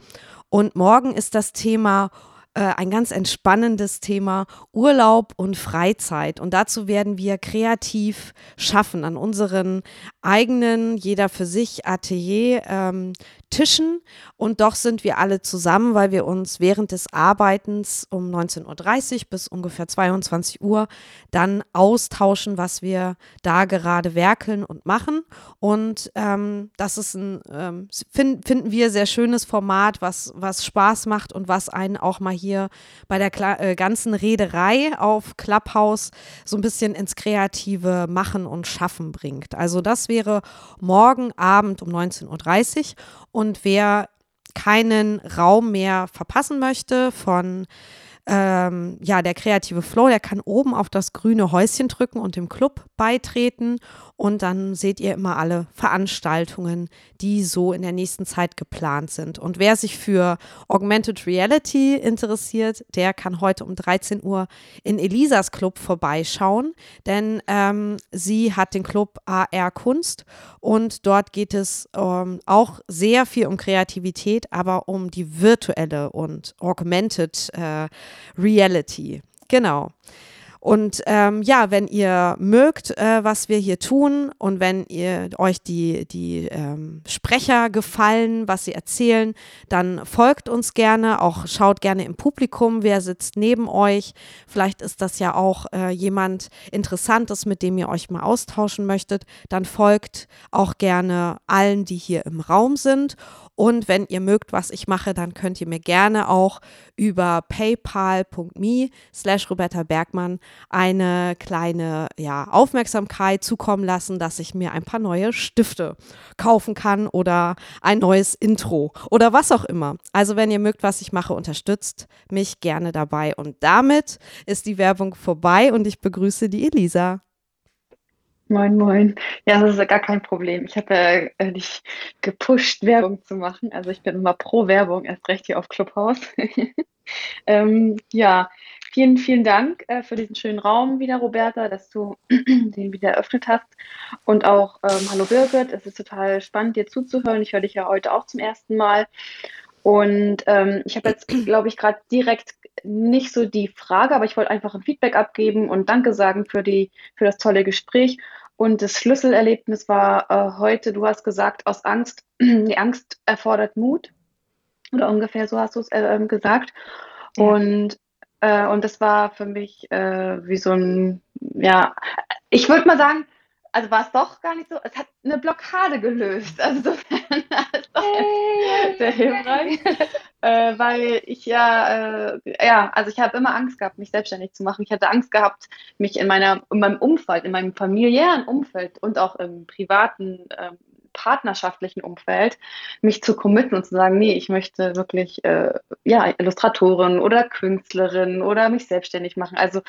Und morgen ist das Thema äh, ein ganz entspannendes Thema Urlaub und Freizeit. Und dazu werden wir kreativ schaffen an unseren eigenen, jeder für sich Atelier ähm, Tischen und doch sind wir alle zusammen, weil wir uns während des Arbeitens um 19.30 Uhr bis ungefähr 22 Uhr dann austauschen, was wir da gerade werkeln und machen. Und ähm, das ist ein, ähm, find, finden wir, sehr schönes Format, was, was Spaß macht und was einen auch mal hier bei der Kla äh, ganzen Rederei auf Clubhouse so ein bisschen ins kreative Machen und Schaffen bringt. Also das wäre morgen Abend um 19.30 Uhr und wer keinen Raum mehr verpassen möchte von ähm, ja, der kreative Flow, der kann oben auf das grüne Häuschen drücken und dem Club beitreten. Und dann seht ihr immer alle Veranstaltungen, die so in der nächsten Zeit geplant sind. Und wer sich für Augmented Reality interessiert, der kann heute um 13 Uhr in Elisas Club vorbeischauen, denn ähm, sie hat den Club AR Kunst und dort geht es ähm, auch sehr viel um Kreativität, aber um die virtuelle und Augmented äh, Reality. Genau. Und ähm, ja, wenn ihr mögt, äh, was wir hier tun und wenn ihr euch die, die ähm, Sprecher gefallen, was sie erzählen, dann folgt uns gerne, auch schaut gerne im Publikum, wer sitzt neben euch. Vielleicht ist das ja auch äh, jemand Interessantes, mit dem ihr euch mal austauschen möchtet. Dann folgt auch gerne allen, die hier im Raum sind. Und wenn ihr mögt, was ich mache, dann könnt ihr mir gerne auch über paypal.me slash Roberta Bergmann eine kleine ja, Aufmerksamkeit zukommen lassen, dass ich mir ein paar neue Stifte kaufen kann oder ein neues Intro oder was auch immer. Also wenn ihr mögt, was ich mache, unterstützt mich gerne dabei. Und damit ist die Werbung vorbei und ich begrüße die Elisa. Moin, moin. Ja, das ist ja gar kein Problem. Ich habe ja äh, dich gepusht, Werbung zu machen. Also ich bin immer pro Werbung, erst recht hier auf Clubhouse. (laughs) ähm, ja, vielen, vielen Dank äh, für diesen schönen Raum wieder, Roberta, dass du (clears throat) den wieder eröffnet hast. Und auch ähm, hallo Birgit, es ist total spannend, dir zuzuhören. Ich höre dich ja heute auch zum ersten Mal. Und ähm, ich habe jetzt, glaube ich, gerade direkt nicht so die Frage, aber ich wollte einfach ein Feedback abgeben und Danke sagen für die, für das tolle Gespräch. Und das Schlüsselerlebnis war äh, heute, du hast gesagt, aus Angst, (clears throat) die Angst erfordert Mut. Oder ungefähr so hast du es äh, ähm, gesagt. Ja. Und, äh, und das war für mich äh, wie so ein, ja, ich würde mal sagen, also war es doch gar nicht so, es hat eine Blockade gelöst. Also insofern (laughs) ist doch sehr hilfreich. äh, weil ich ja, äh, ja, also ich habe immer Angst gehabt, mich selbstständig zu machen. Ich hatte Angst gehabt, mich in meiner, in meinem Umfeld, in meinem familiären Umfeld und auch im privaten, äh, partnerschaftlichen Umfeld, mich zu committen und zu sagen, nee, ich möchte wirklich, äh, ja, Illustratorin oder Künstlerin oder mich selbstständig machen. Also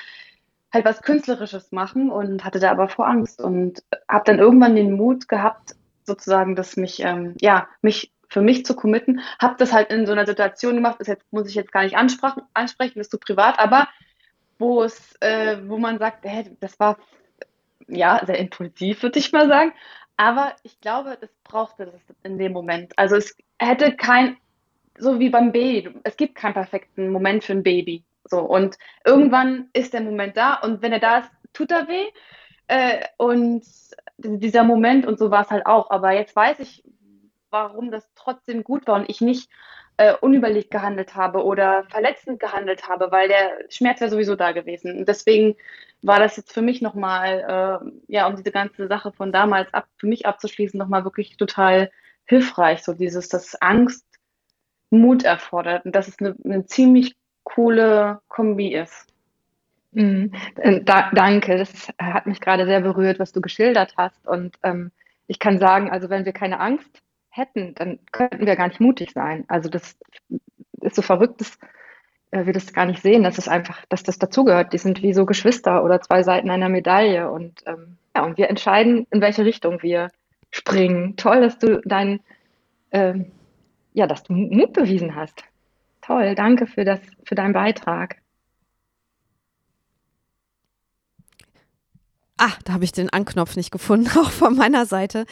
halt was Künstlerisches machen und hatte da aber vor Angst und habe dann irgendwann den Mut gehabt, sozusagen, dass mich, ähm, ja, mich für mich zu committen, habe das halt in so einer Situation gemacht, das jetzt, muss ich jetzt gar nicht ansprechen, ansprechen ist zu privat, aber wo es, äh, wo man sagt, hey, das war ja sehr impulsiv, würde ich mal sagen. Aber ich glaube, das brauchte das in dem Moment. Also es hätte kein, so wie beim Baby, es gibt keinen perfekten Moment für ein Baby. So, und irgendwann ist der Moment da und wenn er da ist, tut er weh. Äh, und dieser Moment und so war es halt auch. Aber jetzt weiß ich, warum das trotzdem gut war und ich nicht äh, unüberlegt gehandelt habe oder verletzend gehandelt habe, weil der Schmerz wäre sowieso da gewesen. Und deswegen war das jetzt für mich nochmal, äh, ja, um diese ganze Sache von damals ab, für mich abzuschließen, nochmal wirklich total hilfreich. So dieses, dass Angst Mut erfordert und dass es eine, eine ziemlich coole Kombi ist. Mhm. Da, danke, das hat mich gerade sehr berührt, was du geschildert hast. Und ähm, ich kann sagen, also wenn wir keine Angst hätten, dann könnten wir gar nicht mutig sein. Also das ist so verrückt, dass äh, wir das gar nicht sehen, dass es einfach, dass das dazugehört. Die sind wie so Geschwister oder zwei Seiten einer Medaille. Und ähm, ja, und wir entscheiden, in welche Richtung wir springen. Toll, dass du dein, ähm, ja, dass du Mut bewiesen hast. Toll, danke für, das, für deinen Beitrag. Ah, da habe ich den Anknopf nicht gefunden, (laughs) auch von meiner Seite.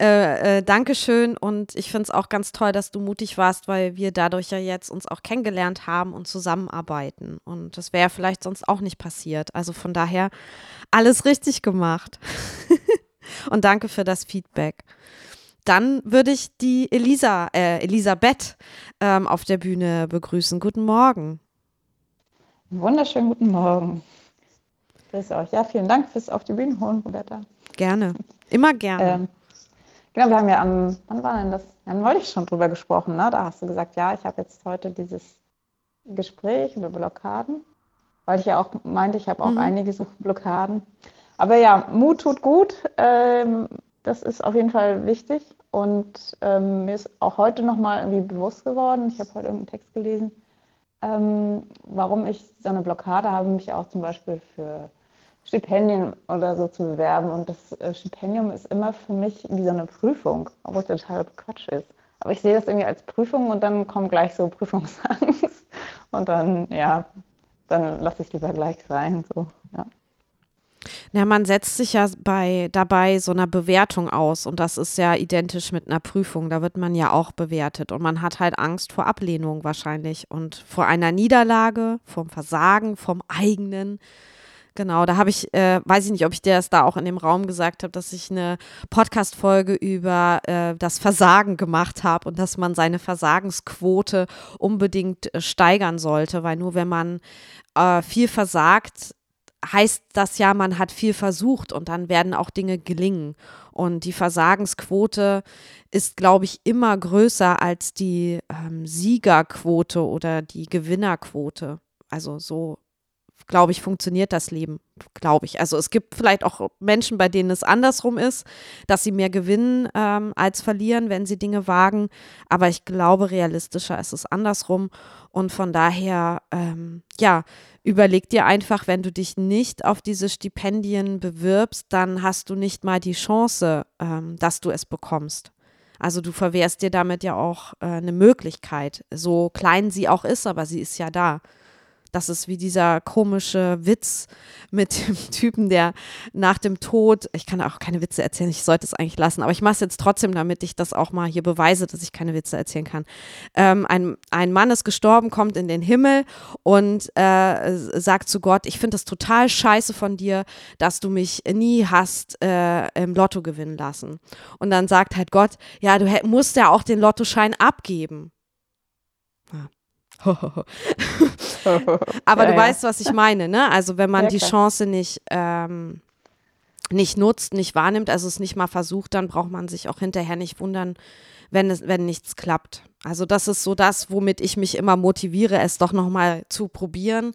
Äh, äh, Dankeschön und ich finde es auch ganz toll, dass du mutig warst, weil wir dadurch ja jetzt uns auch kennengelernt haben und zusammenarbeiten. Und das wäre vielleicht sonst auch nicht passiert. Also von daher alles richtig gemacht. (laughs) und danke für das Feedback dann würde ich die Elisa, äh, Elisabeth ähm, auf der Bühne begrüßen. Guten Morgen. Wunderschönen guten Morgen. Grüß euch. Ja, vielen Dank fürs auf die Bühne holen, Roberta. Gerne. Immer gerne. Ähm, genau, wir haben ja am, wann war denn das? Dann wollte ich schon drüber gesprochen, ne? Da hast du gesagt, ja, ich habe jetzt heute dieses Gespräch über Blockaden, weil ich ja auch meinte, ich habe auch mhm. einige so Blockaden. Aber ja, Mut tut gut. Ähm, das ist auf jeden Fall wichtig. Und ähm, mir ist auch heute nochmal irgendwie bewusst geworden, ich habe heute irgendeinen Text gelesen, ähm, warum ich so eine Blockade habe, mich auch zum Beispiel für Stipendien oder so zu bewerben. Und das äh, Stipendium ist immer für mich wie so eine Prüfung, obwohl es total Quatsch ist. Aber ich sehe das irgendwie als Prüfung und dann kommt gleich so (laughs) Prüfungsangst. Und dann, ja, dann lasse ich lieber gleich sein. So, ja. Ja, man setzt sich ja bei, dabei so einer Bewertung aus und das ist ja identisch mit einer Prüfung. Da wird man ja auch bewertet und man hat halt Angst vor Ablehnung wahrscheinlich und vor einer Niederlage, vom Versagen, vom eigenen. Genau, da habe ich, äh, weiß ich nicht, ob ich dir das da auch in dem Raum gesagt habe, dass ich eine Podcast-Folge über äh, das Versagen gemacht habe und dass man seine Versagensquote unbedingt äh, steigern sollte, weil nur wenn man äh, viel versagt, heißt das ja, man hat viel versucht und dann werden auch Dinge gelingen. Und die Versagensquote ist, glaube ich, immer größer als die ähm, Siegerquote oder die Gewinnerquote. Also so glaube ich, funktioniert das Leben, glaube ich. Also es gibt vielleicht auch Menschen, bei denen es andersrum ist, dass sie mehr gewinnen ähm, als verlieren, wenn sie Dinge wagen. Aber ich glaube, realistischer ist es andersrum. Und von daher, ähm, ja, überleg dir einfach, wenn du dich nicht auf diese Stipendien bewirbst, dann hast du nicht mal die Chance, ähm, dass du es bekommst. Also du verwehrst dir damit ja auch äh, eine Möglichkeit, so klein sie auch ist, aber sie ist ja da. Das ist wie dieser komische Witz mit (laughs) dem Typen, der nach dem Tod, ich kann auch keine Witze erzählen, ich sollte es eigentlich lassen, aber ich mache es jetzt trotzdem, damit ich das auch mal hier beweise, dass ich keine Witze erzählen kann. Ähm, ein, ein Mann ist gestorben, kommt in den Himmel und äh, sagt zu Gott, ich finde das total scheiße von dir, dass du mich nie hast äh, im Lotto gewinnen lassen. Und dann sagt halt Gott, ja, du musst ja auch den Lottoschein abgeben. (laughs) Aber ja, du ja. weißt, was ich meine, ne? Also wenn man ja, die Chance nicht, ähm, nicht nutzt, nicht wahrnimmt, also es nicht mal versucht, dann braucht man sich auch hinterher nicht wundern, wenn es, wenn nichts klappt. Also das ist so das, womit ich mich immer motiviere, es doch nochmal zu probieren,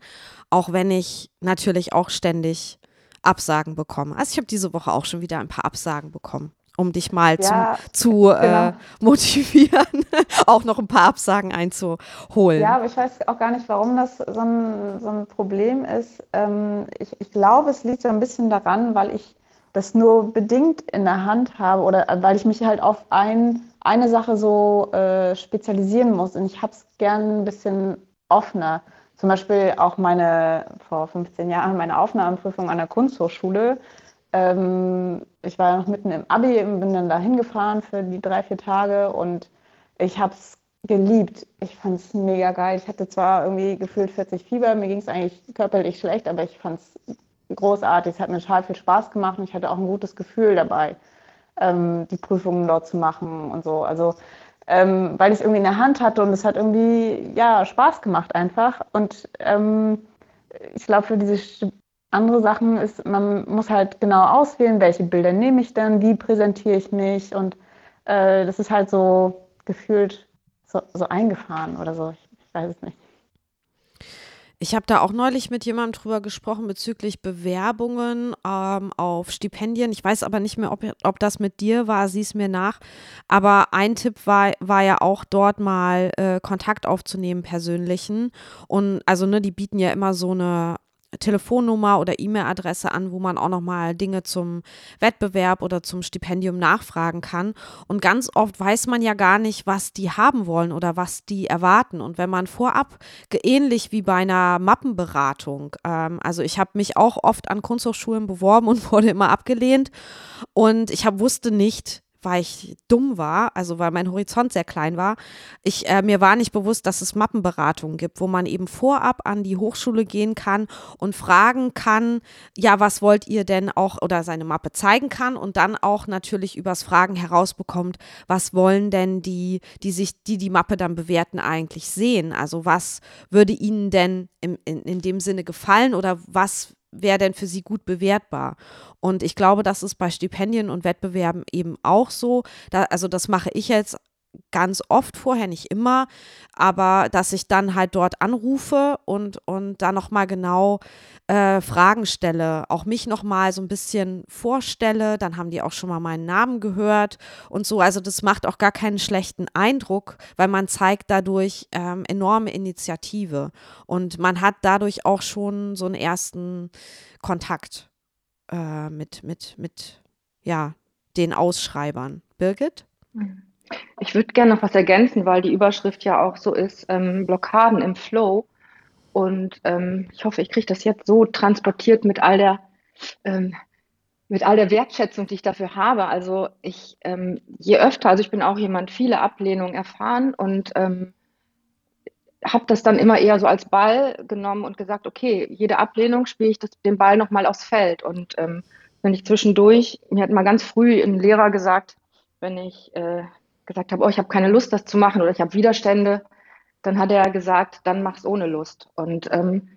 auch wenn ich natürlich auch ständig Absagen bekomme. Also ich habe diese Woche auch schon wieder ein paar Absagen bekommen um dich mal ja, zu, zu äh, genau. äh, (laughs) motivieren, auch noch ein paar Absagen einzuholen. Ja, aber ich weiß auch gar nicht, warum das so ein, so ein Problem ist. Ähm, ich, ich glaube, es liegt so ein bisschen daran, weil ich das nur bedingt in der Hand habe oder äh, weil ich mich halt auf ein, eine Sache so äh, spezialisieren muss. Und ich habe es gern ein bisschen offener. Zum Beispiel auch meine, vor 15 Jahren, meine Aufnahmeprüfung an der Kunsthochschule ähm, ich war ja noch mitten im Abi und bin dann da hingefahren für die drei, vier Tage und ich habe es geliebt. Ich fand es mega geil. Ich hatte zwar irgendwie gefühlt 40 Fieber, mir ging es eigentlich körperlich schlecht, aber ich fand es großartig. Es hat mir total viel Spaß gemacht und ich hatte auch ein gutes Gefühl dabei, ähm, die Prüfungen dort zu machen und so. Also ähm, weil ich es irgendwie in der Hand hatte und es hat irgendwie ja Spaß gemacht einfach. Und ähm, ich glaube, für diese andere Sachen ist, man muss halt genau auswählen, welche Bilder nehme ich dann, wie präsentiere ich mich und äh, das ist halt so gefühlt so, so eingefahren oder so. Ich, ich weiß es nicht. Ich habe da auch neulich mit jemandem drüber gesprochen bezüglich Bewerbungen ähm, auf Stipendien. Ich weiß aber nicht mehr, ob, ob das mit dir war, sieh es mir nach. Aber ein Tipp war, war ja auch dort mal äh, Kontakt aufzunehmen, persönlichen. Und also, ne, die bieten ja immer so eine Telefonnummer oder E-Mail-Adresse an, wo man auch nochmal Dinge zum Wettbewerb oder zum Stipendium nachfragen kann. Und ganz oft weiß man ja gar nicht, was die haben wollen oder was die erwarten. Und wenn man vorab, ähnlich wie bei einer Mappenberatung, ähm, also ich habe mich auch oft an Kunsthochschulen beworben und (laughs) wurde immer abgelehnt. Und ich hab, wusste nicht, weil ich dumm war, also weil mein Horizont sehr klein war. Ich, äh, mir war nicht bewusst, dass es Mappenberatungen gibt, wo man eben vorab an die Hochschule gehen kann und fragen kann, ja, was wollt ihr denn auch oder seine Mappe zeigen kann und dann auch natürlich übers Fragen herausbekommt, was wollen denn die, die sich, die die Mappe dann bewerten, eigentlich sehen? Also was würde ihnen denn im, in, in dem Sinne gefallen oder was wäre denn für sie gut bewertbar? Und ich glaube, das ist bei Stipendien und Wettbewerben eben auch so. Da, also das mache ich jetzt ganz oft vorher, nicht immer, aber dass ich dann halt dort anrufe und, und da nochmal genau äh, Fragen stelle, auch mich nochmal so ein bisschen vorstelle, dann haben die auch schon mal meinen Namen gehört und so. Also das macht auch gar keinen schlechten Eindruck, weil man zeigt dadurch ähm, enorme Initiative und man hat dadurch auch schon so einen ersten Kontakt äh, mit, mit, mit, ja, den Ausschreibern. Birgit? Ich würde gerne noch was ergänzen, weil die Überschrift ja auch so ist, ähm, Blockaden im Flow. Und ähm, ich hoffe, ich kriege das jetzt so transportiert mit all der ähm, mit all der Wertschätzung, die ich dafür habe. Also ich, ähm, je öfter, also ich bin auch jemand, viele Ablehnungen erfahren und ähm, habe das dann immer eher so als Ball genommen und gesagt, okay, jede Ablehnung spiele ich das, den Ball nochmal aufs Feld. Und ähm, wenn ich zwischendurch, mir hat mal ganz früh ein Lehrer gesagt, wenn ich äh, gesagt habe, oh, ich habe keine Lust, das zu machen oder ich habe Widerstände, dann hat er gesagt, dann mach's ohne Lust. Und ähm,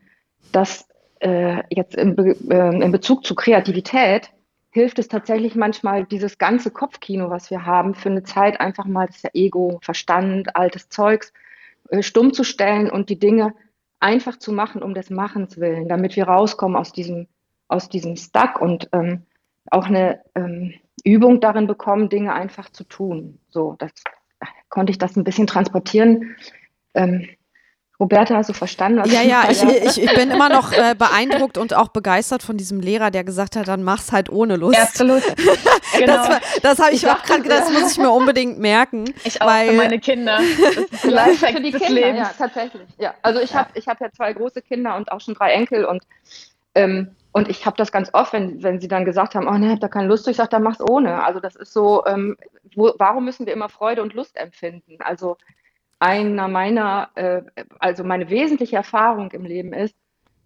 das äh, jetzt in, Be äh, in Bezug zu Kreativität hilft es tatsächlich manchmal, dieses ganze Kopfkino, was wir haben, für eine Zeit einfach mal, das ist ja Ego, Verstand, altes Zeugs, äh, stumm zu stellen und die Dinge einfach zu machen, um des Machens willen, damit wir rauskommen aus diesem, aus diesem Stuck und ähm, auch eine ähm, Übung darin bekommen, Dinge einfach zu tun. So, das konnte ich das ein bisschen transportieren. Ähm, Roberta, hast du verstanden? Was ja, ja, ich, ich, ich, bin immer noch äh, beeindruckt und auch begeistert von diesem Lehrer, der gesagt hat, dann mach's halt ohne Lust. Absolut. (laughs) Genau. Das, das habe ich, ich auch gerade gedacht, das muss ich mir unbedingt merken. Ich auch weil, für meine Kinder. Das ist (laughs) ja, für die Kinder, Lebens. ja, tatsächlich. Ja. Also ich ja. habe ich hab ja zwei große Kinder und auch schon drei Enkel und ähm, und ich habe das ganz oft, wenn, wenn sie dann gesagt haben, oh ne, habe da keine Lust, ich sage, dann mach's ohne. Also das ist so, ähm, wo, warum müssen wir immer Freude und Lust empfinden? Also einer meiner, äh, also meine wesentliche Erfahrung im Leben ist,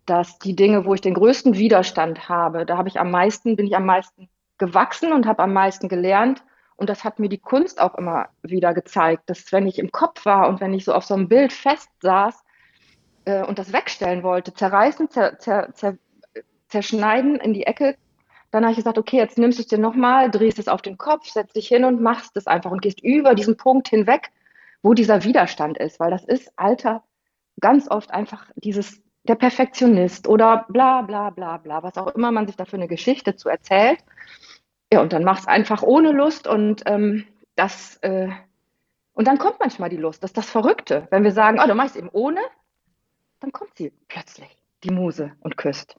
dass die Dinge, wo ich den größten Widerstand habe, da habe ich am meisten, bin ich am meisten gewachsen und habe am meisten gelernt. Und das hat mir die Kunst auch immer wieder gezeigt, dass wenn ich im Kopf war und wenn ich so auf so einem Bild fest saß äh, und das wegstellen wollte, zerreißen, zer, zer, zer, zerschneiden in die Ecke, dann habe ich gesagt, okay, jetzt nimmst du es dir nochmal, drehst es auf den Kopf, setzt dich hin und machst es einfach und gehst über diesen Punkt hinweg wo dieser Widerstand ist, weil das ist Alter ganz oft einfach dieses der Perfektionist oder bla bla bla bla, was auch immer man sich dafür eine Geschichte zu erzählt. Ja, und dann mach's einfach ohne Lust und ähm, das äh, und dann kommt manchmal die Lust. Das ist das Verrückte. Wenn wir sagen, oh, du machst eben ohne, dann kommt sie plötzlich, die Muse, und küsst.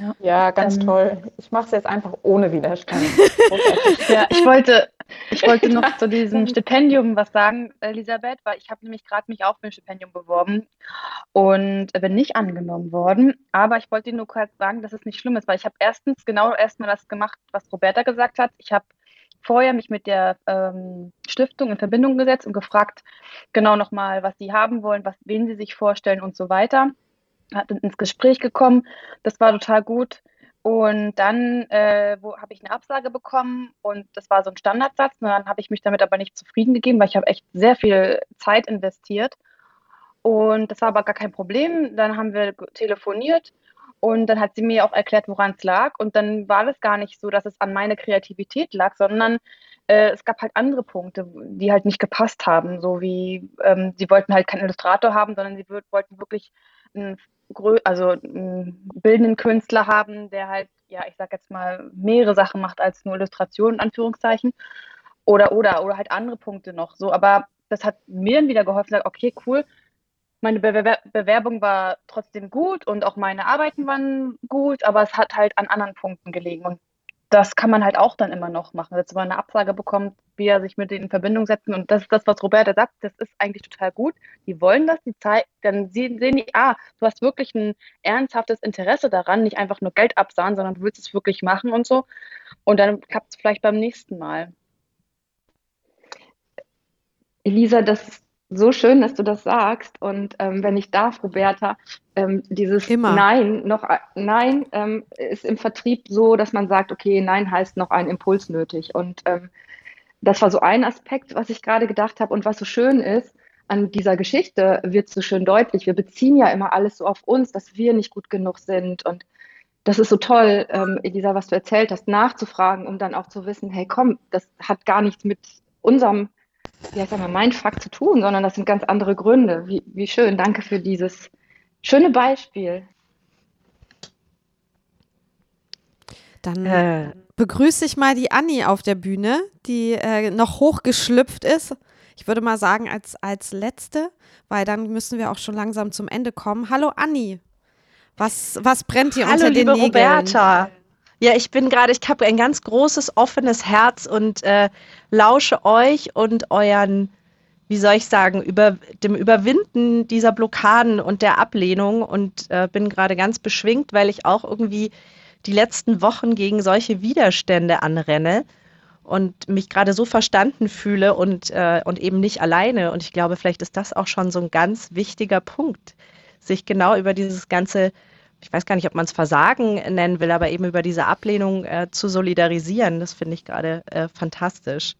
Ja, ja ganz ähm, toll. Ich mache es jetzt einfach ohne Widerstand. (laughs) ja, ich wollte, ich wollte noch zu diesem (laughs) Stipendium was sagen, Elisabeth, weil ich habe nämlich gerade mich auch für ein Stipendium beworben und bin nicht angenommen worden. Aber ich wollte nur kurz sagen, dass es nicht schlimm ist, weil ich habe erstens genau erstmal das gemacht, was Roberta gesagt hat. Ich habe vorher mich mit der ähm, Stiftung in Verbindung gesetzt und gefragt, genau nochmal, was sie haben wollen, was, wen sie sich vorstellen und so weiter ins Gespräch gekommen. Das war total gut. Und dann äh, habe ich eine Absage bekommen und das war so ein Standardsatz. Und dann habe ich mich damit aber nicht zufrieden gegeben, weil ich habe echt sehr viel Zeit investiert. Und das war aber gar kein Problem. Dann haben wir telefoniert und dann hat sie mir auch erklärt, woran es lag. Und dann war das gar nicht so, dass es an meine Kreativität lag, sondern äh, es gab halt andere Punkte, die halt nicht gepasst haben. So wie ähm, sie wollten halt keinen Illustrator haben, sondern sie wollten wirklich einen also einen bildenden Künstler haben, der halt, ja, ich sag jetzt mal, mehrere Sachen macht als nur Illustration, in Anführungszeichen. Oder, oder, oder halt andere Punkte noch. So, aber das hat mir dann wieder geholfen, sag, okay, cool. Meine Bewer Bewerbung war trotzdem gut und auch meine Arbeiten waren gut, aber es hat halt an anderen Punkten gelegen. Und das kann man halt auch dann immer noch machen. Wenn man eine Absage bekommt, wie er sich mit denen in Verbindung setzen. Und das ist das, was Roberta sagt, das ist eigentlich total gut. Die wollen das, die Zeit, dann sehen, sehen die, ah, du hast wirklich ein ernsthaftes Interesse daran, nicht einfach nur Geld absahen, sondern du willst es wirklich machen und so. Und dann klappt es vielleicht beim nächsten Mal. Elisa, das so schön, dass du das sagst. Und ähm, wenn ich darf, Roberta, ähm, dieses Immer. Nein, noch Nein ähm, ist im Vertrieb so, dass man sagt, okay, Nein heißt noch ein Impuls nötig. Und ähm, das war so ein Aspekt, was ich gerade gedacht habe und was so schön ist. An dieser Geschichte wird so schön deutlich. Wir beziehen ja immer alles so auf uns, dass wir nicht gut genug sind. Und das ist so toll, ähm, Elisa, was du erzählt hast, nachzufragen, um dann auch zu wissen, hey, komm, das hat gar nichts mit unserem ja, sag mal, Mindfuck zu tun, sondern das sind ganz andere Gründe. Wie, wie schön. Danke für dieses schöne Beispiel. Dann äh. begrüße ich mal die Anni auf der Bühne, die äh, noch hochgeschlüpft ist. Ich würde mal sagen, als, als letzte, weil dann müssen wir auch schon langsam zum Ende kommen. Hallo Anni, was, was brennt hier Hallo, unter den liebe Nägeln? Roberta. Ja, ich bin gerade, ich habe ein ganz großes offenes Herz und äh, lausche euch und euren, wie soll ich sagen, über dem Überwinden dieser Blockaden und der Ablehnung und äh, bin gerade ganz beschwingt, weil ich auch irgendwie die letzten Wochen gegen solche Widerstände anrenne und mich gerade so verstanden fühle und, äh, und eben nicht alleine. Und ich glaube, vielleicht ist das auch schon so ein ganz wichtiger Punkt, sich genau über dieses ganze ich weiß gar nicht, ob man es Versagen nennen will, aber eben über diese Ablehnung äh, zu solidarisieren, das finde ich gerade äh, fantastisch.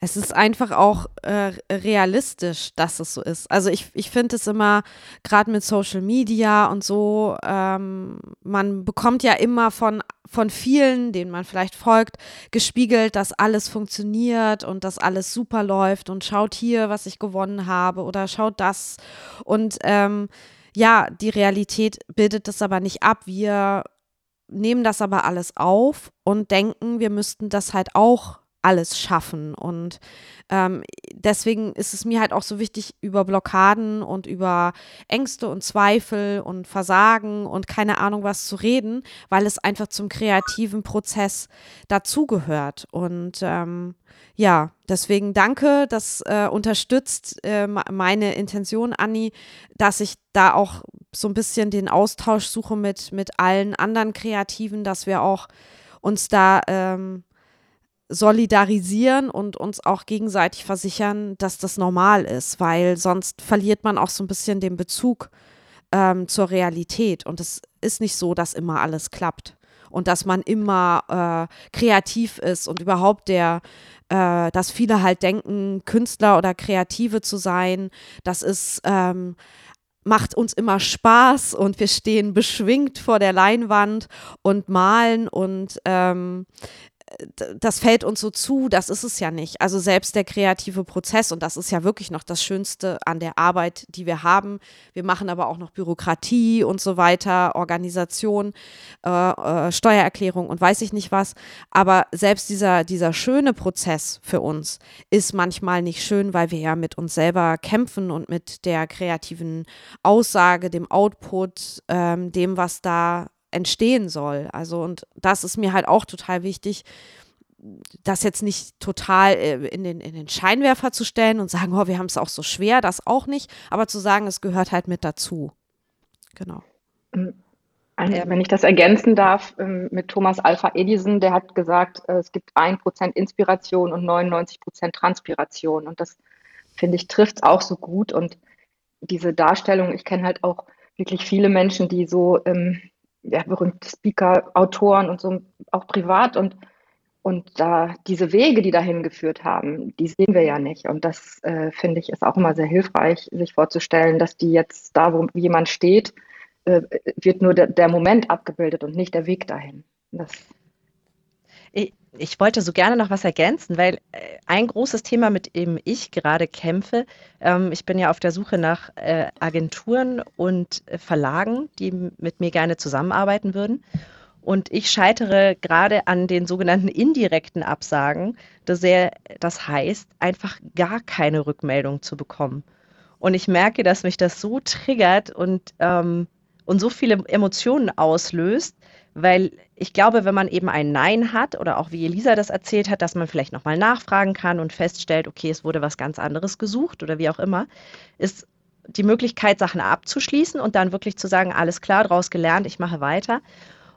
Es ist einfach auch äh, realistisch, dass es so ist. Also ich, ich finde es immer, gerade mit Social Media und so, ähm, man bekommt ja immer von, von vielen, denen man vielleicht folgt, gespiegelt, dass alles funktioniert und dass alles super läuft und schaut hier, was ich gewonnen habe oder schaut das. Und ähm, ja, die Realität bildet das aber nicht ab. Wir nehmen das aber alles auf und denken, wir müssten das halt auch alles schaffen. Und ähm, deswegen ist es mir halt auch so wichtig, über Blockaden und über Ängste und Zweifel und Versagen und keine Ahnung was zu reden, weil es einfach zum kreativen Prozess dazugehört. Und ähm, ja, deswegen danke, das äh, unterstützt äh, meine Intention, Anni, dass ich da auch so ein bisschen den Austausch suche mit, mit allen anderen Kreativen, dass wir auch uns da ähm, solidarisieren und uns auch gegenseitig versichern, dass das normal ist, weil sonst verliert man auch so ein bisschen den Bezug ähm, zur Realität. Und es ist nicht so, dass immer alles klappt und dass man immer äh, kreativ ist und überhaupt der, äh, dass viele halt denken, Künstler oder Kreative zu sein, das ist ähm, macht uns immer Spaß und wir stehen beschwingt vor der Leinwand und malen und ähm, das fällt uns so zu, das ist es ja nicht. Also selbst der kreative Prozess, und das ist ja wirklich noch das Schönste an der Arbeit, die wir haben. Wir machen aber auch noch Bürokratie und so weiter, Organisation, äh, äh, Steuererklärung und weiß ich nicht was. Aber selbst dieser, dieser schöne Prozess für uns ist manchmal nicht schön, weil wir ja mit uns selber kämpfen und mit der kreativen Aussage, dem Output, ähm, dem, was da entstehen soll. Also, und das ist mir halt auch total wichtig, das jetzt nicht total äh, in den, in den Scheinwerfer zu stellen und sagen, oh, wir haben es auch so schwer, das auch nicht, aber zu sagen, es gehört halt mit dazu. Genau. Wenn ich das ergänzen darf, ähm, mit Thomas Alpha Edison, der hat gesagt, äh, es gibt ein Prozent Inspiration und 99 Prozent Transpiration. Und das, finde ich, trifft es auch so gut. Und diese Darstellung, ich kenne halt auch wirklich viele Menschen, die so ähm, ja, berühmte Speaker, Autoren und so, auch privat. Und, und da diese Wege, die dahin geführt haben, die sehen wir ja nicht. Und das äh, finde ich ist auch immer sehr hilfreich, sich vorzustellen, dass die jetzt da, wo jemand steht, äh, wird nur der, der Moment abgebildet und nicht der Weg dahin. Das ich wollte so gerne noch was ergänzen, weil äh, ein großes Thema, mit dem ich gerade kämpfe, ähm, ich bin ja auf der Suche nach äh, Agenturen und äh, Verlagen, die mit mir gerne zusammenarbeiten würden. Und ich scheitere gerade an den sogenannten indirekten Absagen. Das, sehr, das heißt, einfach gar keine Rückmeldung zu bekommen. Und ich merke, dass mich das so triggert und, ähm, und so viele Emotionen auslöst, weil ich glaube, wenn man eben ein Nein hat oder auch wie Elisa das erzählt hat, dass man vielleicht nochmal nachfragen kann und feststellt, okay, es wurde was ganz anderes gesucht oder wie auch immer, ist die Möglichkeit, Sachen abzuschließen und dann wirklich zu sagen, alles klar, daraus gelernt, ich mache weiter.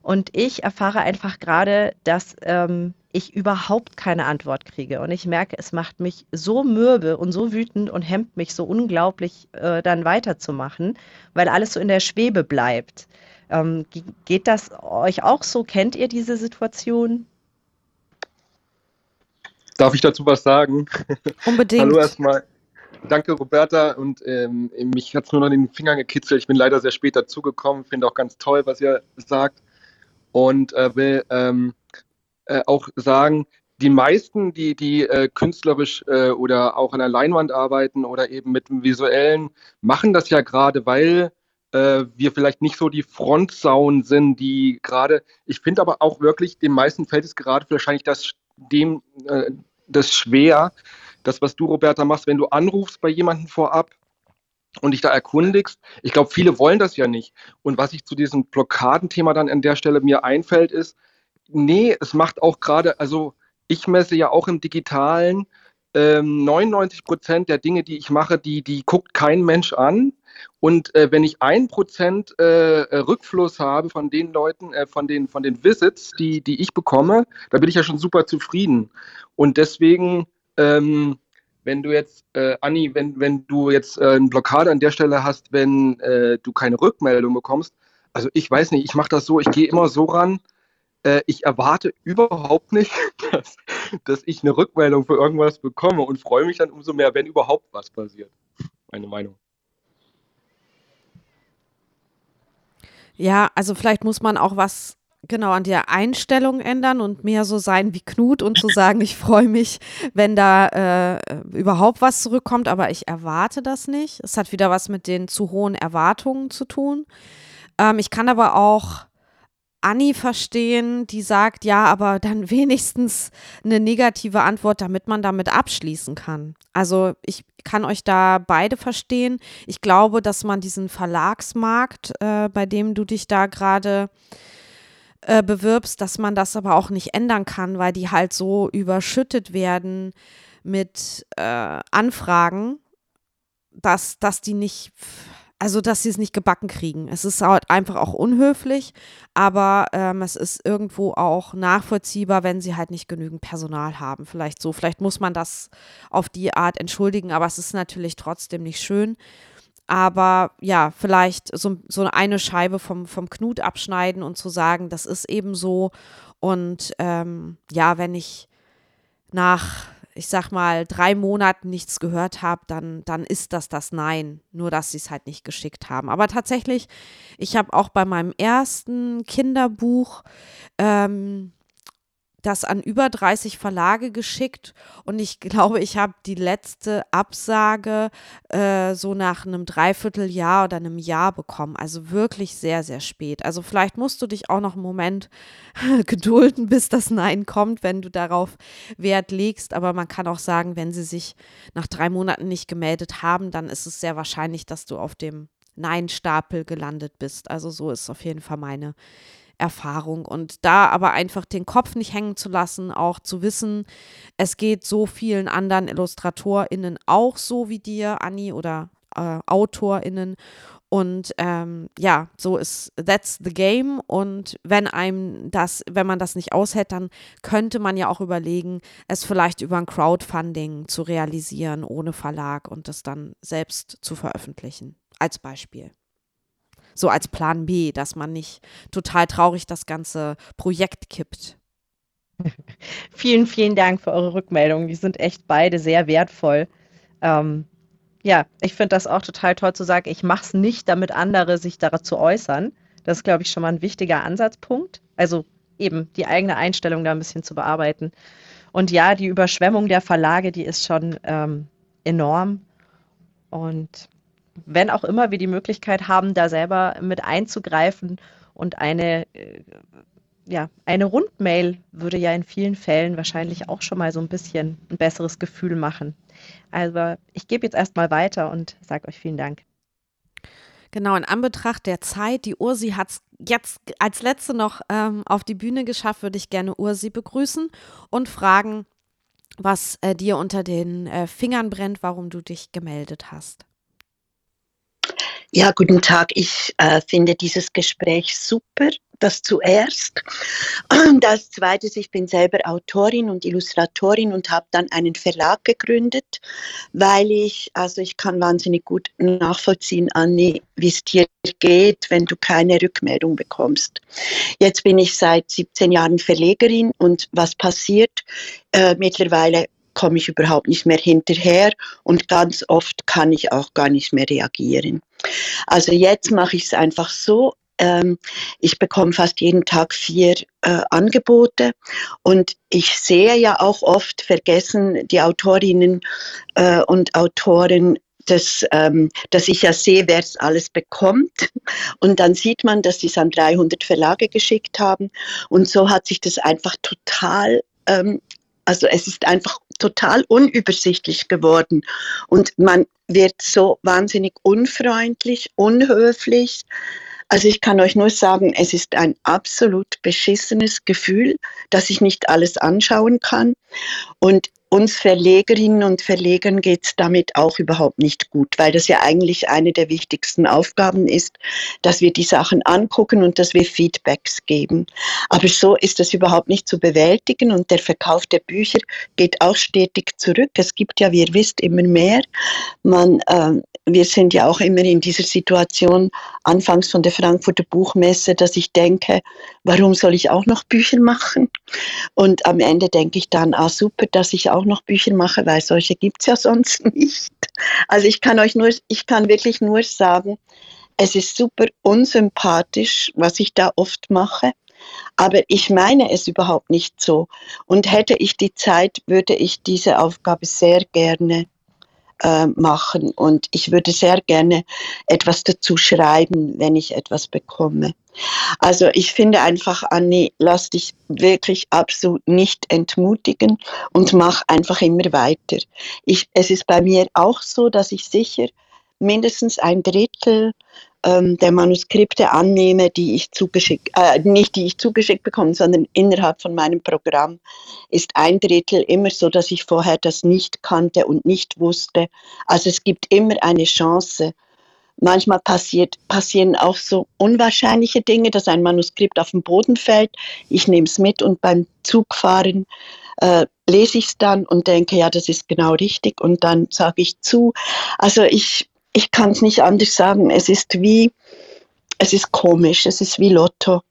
Und ich erfahre einfach gerade, dass ähm, ich überhaupt keine Antwort kriege. Und ich merke, es macht mich so mürbe und so wütend und hemmt mich so unglaublich, äh, dann weiterzumachen, weil alles so in der Schwebe bleibt. Ähm, geht das euch auch so? Kennt ihr diese Situation? Darf ich dazu was sagen? (laughs) Unbedingt. Hallo erstmal. Danke, Roberta. Und ähm, mich hat es nur noch in den Fingern gekitzelt. Ich bin leider sehr spät dazugekommen. Finde auch ganz toll, was ihr sagt. Und äh, will ähm, äh, auch sagen, die meisten, die, die äh, künstlerisch äh, oder auch an der Leinwand arbeiten oder eben mit dem Visuellen, machen das ja gerade, weil äh, wir vielleicht nicht so die Frontsauen sind, die gerade, ich finde aber auch wirklich, den meisten fällt es gerade wahrscheinlich das, dem, äh, das schwer, das, was du, Roberta, machst, wenn du anrufst bei jemandem vorab und dich da erkundigst. Ich glaube, viele wollen das ja nicht. Und was ich zu diesem Blockadenthema dann an der Stelle mir einfällt, ist, nee, es macht auch gerade, also ich messe ja auch im Digitalen, ähm, 99 Prozent der Dinge, die ich mache, die, die guckt kein Mensch an. Und äh, wenn ich ein Prozent äh, Rückfluss habe von den Leuten, äh, von, den, von den Visits, die, die ich bekomme, da bin ich ja schon super zufrieden. Und deswegen, ähm, wenn du jetzt, äh, Anni, wenn, wenn du jetzt äh, eine Blockade an der Stelle hast, wenn äh, du keine Rückmeldung bekommst, also ich weiß nicht, ich mache das so, ich gehe immer so ran, äh, ich erwarte überhaupt nicht, (laughs) dass, dass ich eine Rückmeldung für irgendwas bekomme und freue mich dann umso mehr, wenn überhaupt was passiert. Meine Meinung. Ja, also vielleicht muss man auch was genau an der Einstellung ändern und mehr so sein wie Knut und zu sagen, ich freue mich, wenn da äh, überhaupt was zurückkommt, aber ich erwarte das nicht. Es hat wieder was mit den zu hohen Erwartungen zu tun. Ähm, ich kann aber auch Anni verstehen, die sagt, ja, aber dann wenigstens eine negative Antwort, damit man damit abschließen kann. Also ich kann euch da beide verstehen. Ich glaube, dass man diesen Verlagsmarkt, äh, bei dem du dich da gerade äh, bewirbst, dass man das aber auch nicht ändern kann, weil die halt so überschüttet werden mit äh, Anfragen, dass, dass die nicht also dass sie es nicht gebacken kriegen. Es ist halt einfach auch unhöflich, aber ähm, es ist irgendwo auch nachvollziehbar, wenn sie halt nicht genügend Personal haben. Vielleicht so, vielleicht muss man das auf die Art entschuldigen, aber es ist natürlich trotzdem nicht schön. Aber ja, vielleicht so, so eine Scheibe vom, vom Knut abschneiden und zu sagen, das ist eben so. Und ähm, ja, wenn ich nach ich sag mal, drei Monaten nichts gehört habe, dann, dann ist das das Nein. Nur, dass sie es halt nicht geschickt haben. Aber tatsächlich, ich habe auch bei meinem ersten Kinderbuch ähm, das an über 30 Verlage geschickt und ich glaube, ich habe die letzte Absage äh, so nach einem Dreivierteljahr oder einem Jahr bekommen. Also wirklich sehr, sehr spät. Also vielleicht musst du dich auch noch einen Moment (laughs) gedulden, bis das Nein kommt, wenn du darauf Wert legst. Aber man kann auch sagen, wenn sie sich nach drei Monaten nicht gemeldet haben, dann ist es sehr wahrscheinlich, dass du auf dem Nein-Stapel gelandet bist. Also so ist auf jeden Fall meine Erfahrung. Und da aber einfach den Kopf nicht hängen zu lassen, auch zu wissen, es geht so vielen anderen IllustratorInnen auch so wie dir, Anni, oder äh, AutorInnen. Und ähm, ja, so ist that's the game. Und wenn einem das, wenn man das nicht aushält, dann könnte man ja auch überlegen, es vielleicht über ein Crowdfunding zu realisieren ohne Verlag und das dann selbst zu veröffentlichen. Als Beispiel so als Plan B, dass man nicht total traurig das ganze Projekt kippt. (laughs) vielen, vielen Dank für eure Rückmeldungen. Die sind echt beide sehr wertvoll. Ähm, ja, ich finde das auch total toll zu sagen, ich mache es nicht, damit andere sich dazu äußern. Das ist, glaube ich, schon mal ein wichtiger Ansatzpunkt. Also eben die eigene Einstellung da ein bisschen zu bearbeiten. Und ja, die Überschwemmung der Verlage, die ist schon ähm, enorm. Und wenn auch immer wir die Möglichkeit haben, da selber mit einzugreifen und eine, äh, ja, eine Rundmail würde ja in vielen Fällen wahrscheinlich auch schon mal so ein bisschen ein besseres Gefühl machen. Also ich gebe jetzt erstmal weiter und sage euch vielen Dank. Genau, in Anbetracht der Zeit, die Ursi hat es jetzt als letzte noch ähm, auf die Bühne geschafft, würde ich gerne Ursi begrüßen und fragen, was äh, dir unter den äh, Fingern brennt, warum du dich gemeldet hast. Ja, guten Tag. Ich äh, finde dieses Gespräch super. Das zuerst. Und als zweites, ich bin selber Autorin und Illustratorin und habe dann einen Verlag gegründet, weil ich, also ich kann wahnsinnig gut nachvollziehen, Anni, wie es dir geht, wenn du keine Rückmeldung bekommst. Jetzt bin ich seit 17 Jahren Verlegerin und was passiert? Äh, mittlerweile komme ich überhaupt nicht mehr hinterher und ganz oft kann ich auch gar nicht mehr reagieren. Also jetzt mache ich es einfach so, ähm, ich bekomme fast jeden Tag vier äh, Angebote und ich sehe ja auch oft, vergessen die Autorinnen äh, und Autoren, dass, ähm, dass ich ja sehe, wer es alles bekommt. Und dann sieht man, dass sie es an 300 Verlage geschickt haben. Und so hat sich das einfach total, ähm, also es ist einfach total unübersichtlich geworden. Und man wird so wahnsinnig unfreundlich, unhöflich. Also ich kann euch nur sagen, es ist ein absolut beschissenes Gefühl, dass ich nicht alles anschauen kann. Und uns Verlegerinnen und Verlegern geht es damit auch überhaupt nicht gut, weil das ja eigentlich eine der wichtigsten Aufgaben ist, dass wir die Sachen angucken und dass wir Feedbacks geben. Aber so ist das überhaupt nicht zu bewältigen und der Verkauf der Bücher geht auch stetig zurück. Es gibt ja, wie ihr wisst, immer mehr. Man, äh, wir sind ja auch immer in dieser Situation anfangs von der Frankfurter Buchmesse, dass ich denke, warum soll ich auch noch Bücher machen? Und am Ende denke ich dann, ah super, dass ich auch noch Bücher mache, weil solche gibt es ja sonst (laughs) nicht. Also ich kann euch nur, ich kann wirklich nur sagen, es ist super unsympathisch, was ich da oft mache. Aber ich meine es überhaupt nicht so. Und hätte ich die Zeit, würde ich diese Aufgabe sehr gerne äh, machen. Und ich würde sehr gerne etwas dazu schreiben, wenn ich etwas bekomme. Also ich finde einfach, Anni, lass dich wirklich absolut nicht entmutigen und mach einfach immer weiter. Ich, es ist bei mir auch so, dass ich sicher mindestens ein Drittel ähm, der Manuskripte annehme, die ich zugeschickt, äh, nicht die ich zugeschickt bekomme, sondern innerhalb von meinem Programm ist ein Drittel immer so, dass ich vorher das nicht kannte und nicht wusste. Also es gibt immer eine Chance. Manchmal passiert, passieren auch so unwahrscheinliche Dinge, dass ein Manuskript auf den Boden fällt. Ich nehme es mit und beim Zugfahren äh, lese ich es dann und denke, ja, das ist genau richtig und dann sage ich zu. Also ich, ich kann es nicht anders sagen. Es ist wie, es ist komisch, es ist wie Lotto.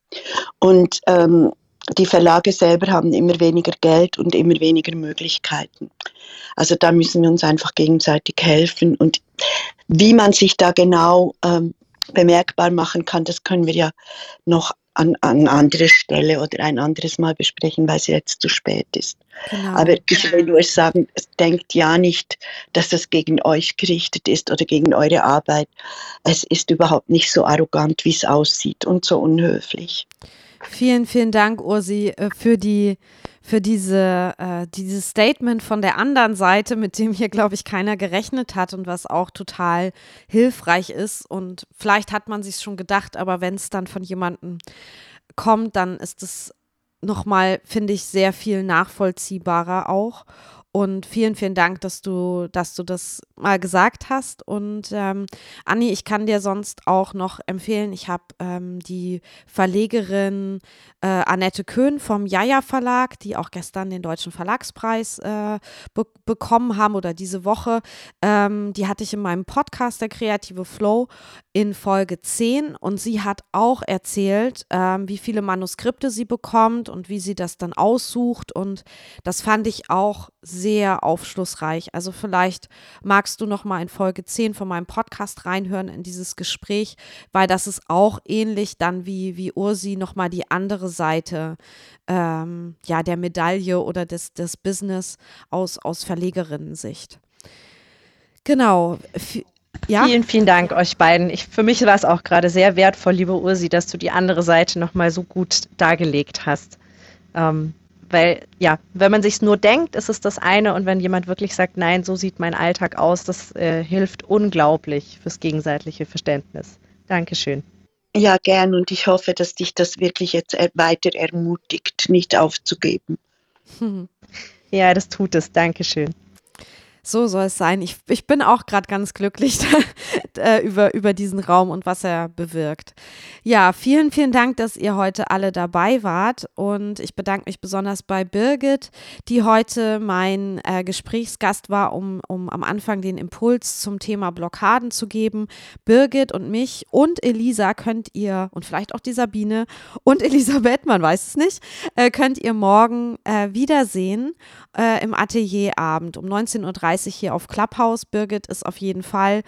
Und ähm, die Verlage selber haben immer weniger Geld und immer weniger Möglichkeiten. Also da müssen wir uns einfach gegenseitig helfen. Und wie man sich da genau ähm, bemerkbar machen kann, das können wir ja noch an, an anderer Stelle oder ein anderes Mal besprechen, weil es jetzt zu spät ist. Genau. Aber ich will nur sagen, denkt ja nicht, dass das gegen euch gerichtet ist oder gegen eure Arbeit. Es ist überhaupt nicht so arrogant, wie es aussieht und so unhöflich. Vielen, vielen Dank, Ursi, äh, für die für diese, äh, dieses Statement von der anderen Seite, mit dem hier, glaube ich, keiner gerechnet hat und was auch total hilfreich ist. Und vielleicht hat man sich schon gedacht, aber wenn es dann von jemandem kommt, dann ist es nochmal, finde ich, sehr viel nachvollziehbarer auch. Und vielen, vielen Dank, dass du, dass du das mal gesagt hast. Und ähm, Anni, ich kann dir sonst auch noch empfehlen, ich habe ähm, die Verlegerin äh, Annette Köhn vom Jaja Verlag, die auch gestern den Deutschen Verlagspreis äh, be bekommen haben oder diese Woche. Ähm, die hatte ich in meinem Podcast, der Kreative Flow, in Folge 10. Und sie hat auch erzählt, ähm, wie viele Manuskripte sie bekommt und wie sie das dann aussucht. Und das fand ich auch sehr sehr aufschlussreich. Also vielleicht magst du noch mal in Folge 10 von meinem Podcast reinhören in dieses Gespräch, weil das ist auch ähnlich dann wie, wie Ursi noch mal die andere Seite ähm, ja, der Medaille oder des, des Business aus, aus Verlegerinnen-Sicht. Genau. Ja? Vielen, vielen Dank euch beiden. Ich, für mich war es auch gerade sehr wertvoll, liebe Ursi, dass du die andere Seite noch mal so gut dargelegt hast. Ähm, weil ja, wenn man sich nur denkt, ist es das eine und wenn jemand wirklich sagt, nein, so sieht mein Alltag aus, das äh, hilft unglaublich fürs gegenseitige Verständnis. Dankeschön. Ja, gern und ich hoffe, dass dich das wirklich jetzt weiter ermutigt, nicht aufzugeben. (laughs) Ja, das tut es. Dankeschön. So soll es sein. Ich, ich bin auch gerade ganz glücklich (laughs) äh, über, über diesen Raum und was er bewirkt. Ja, vielen, vielen Dank, dass ihr heute alle dabei wart. Und ich bedanke mich besonders bei Birgit, die heute mein äh, Gesprächsgast war, um, um am Anfang den Impuls zum Thema Blockaden zu geben. Birgit und mich und Elisa könnt ihr, und vielleicht auch die Sabine und (laughs) Elisabeth, man weiß es nicht, äh, könnt ihr morgen äh, wiedersehen äh, im Atelierabend um 19.30 Uhr fleißig hier auf Clubhouse. Birgit ist auf jeden Fall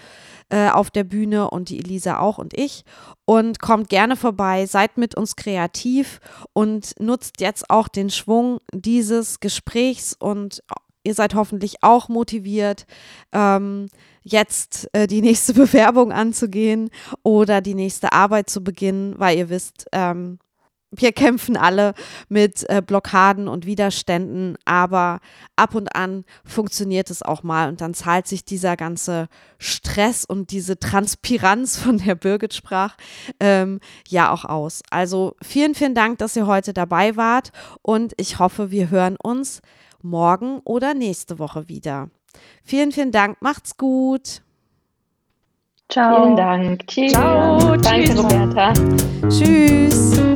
äh, auf der Bühne und die Elisa auch und ich. Und kommt gerne vorbei, seid mit uns kreativ und nutzt jetzt auch den Schwung dieses Gesprächs und ihr seid hoffentlich auch motiviert, ähm, jetzt äh, die nächste (laughs) Bewerbung anzugehen oder die nächste Arbeit zu beginnen, weil ihr wisst, ähm, wir kämpfen alle mit äh, Blockaden und Widerständen, aber ab und an funktioniert es auch mal und dann zahlt sich dieser ganze Stress und diese Transpiranz, von der Birgit sprach, ähm, ja auch aus. Also vielen, vielen Dank, dass ihr heute dabei wart und ich hoffe, wir hören uns morgen oder nächste Woche wieder. Vielen, vielen Dank, macht's gut. Ciao. Vielen Dank. Tschüss. Ciao. Danke, Tschüss. Roberta. Tschüss.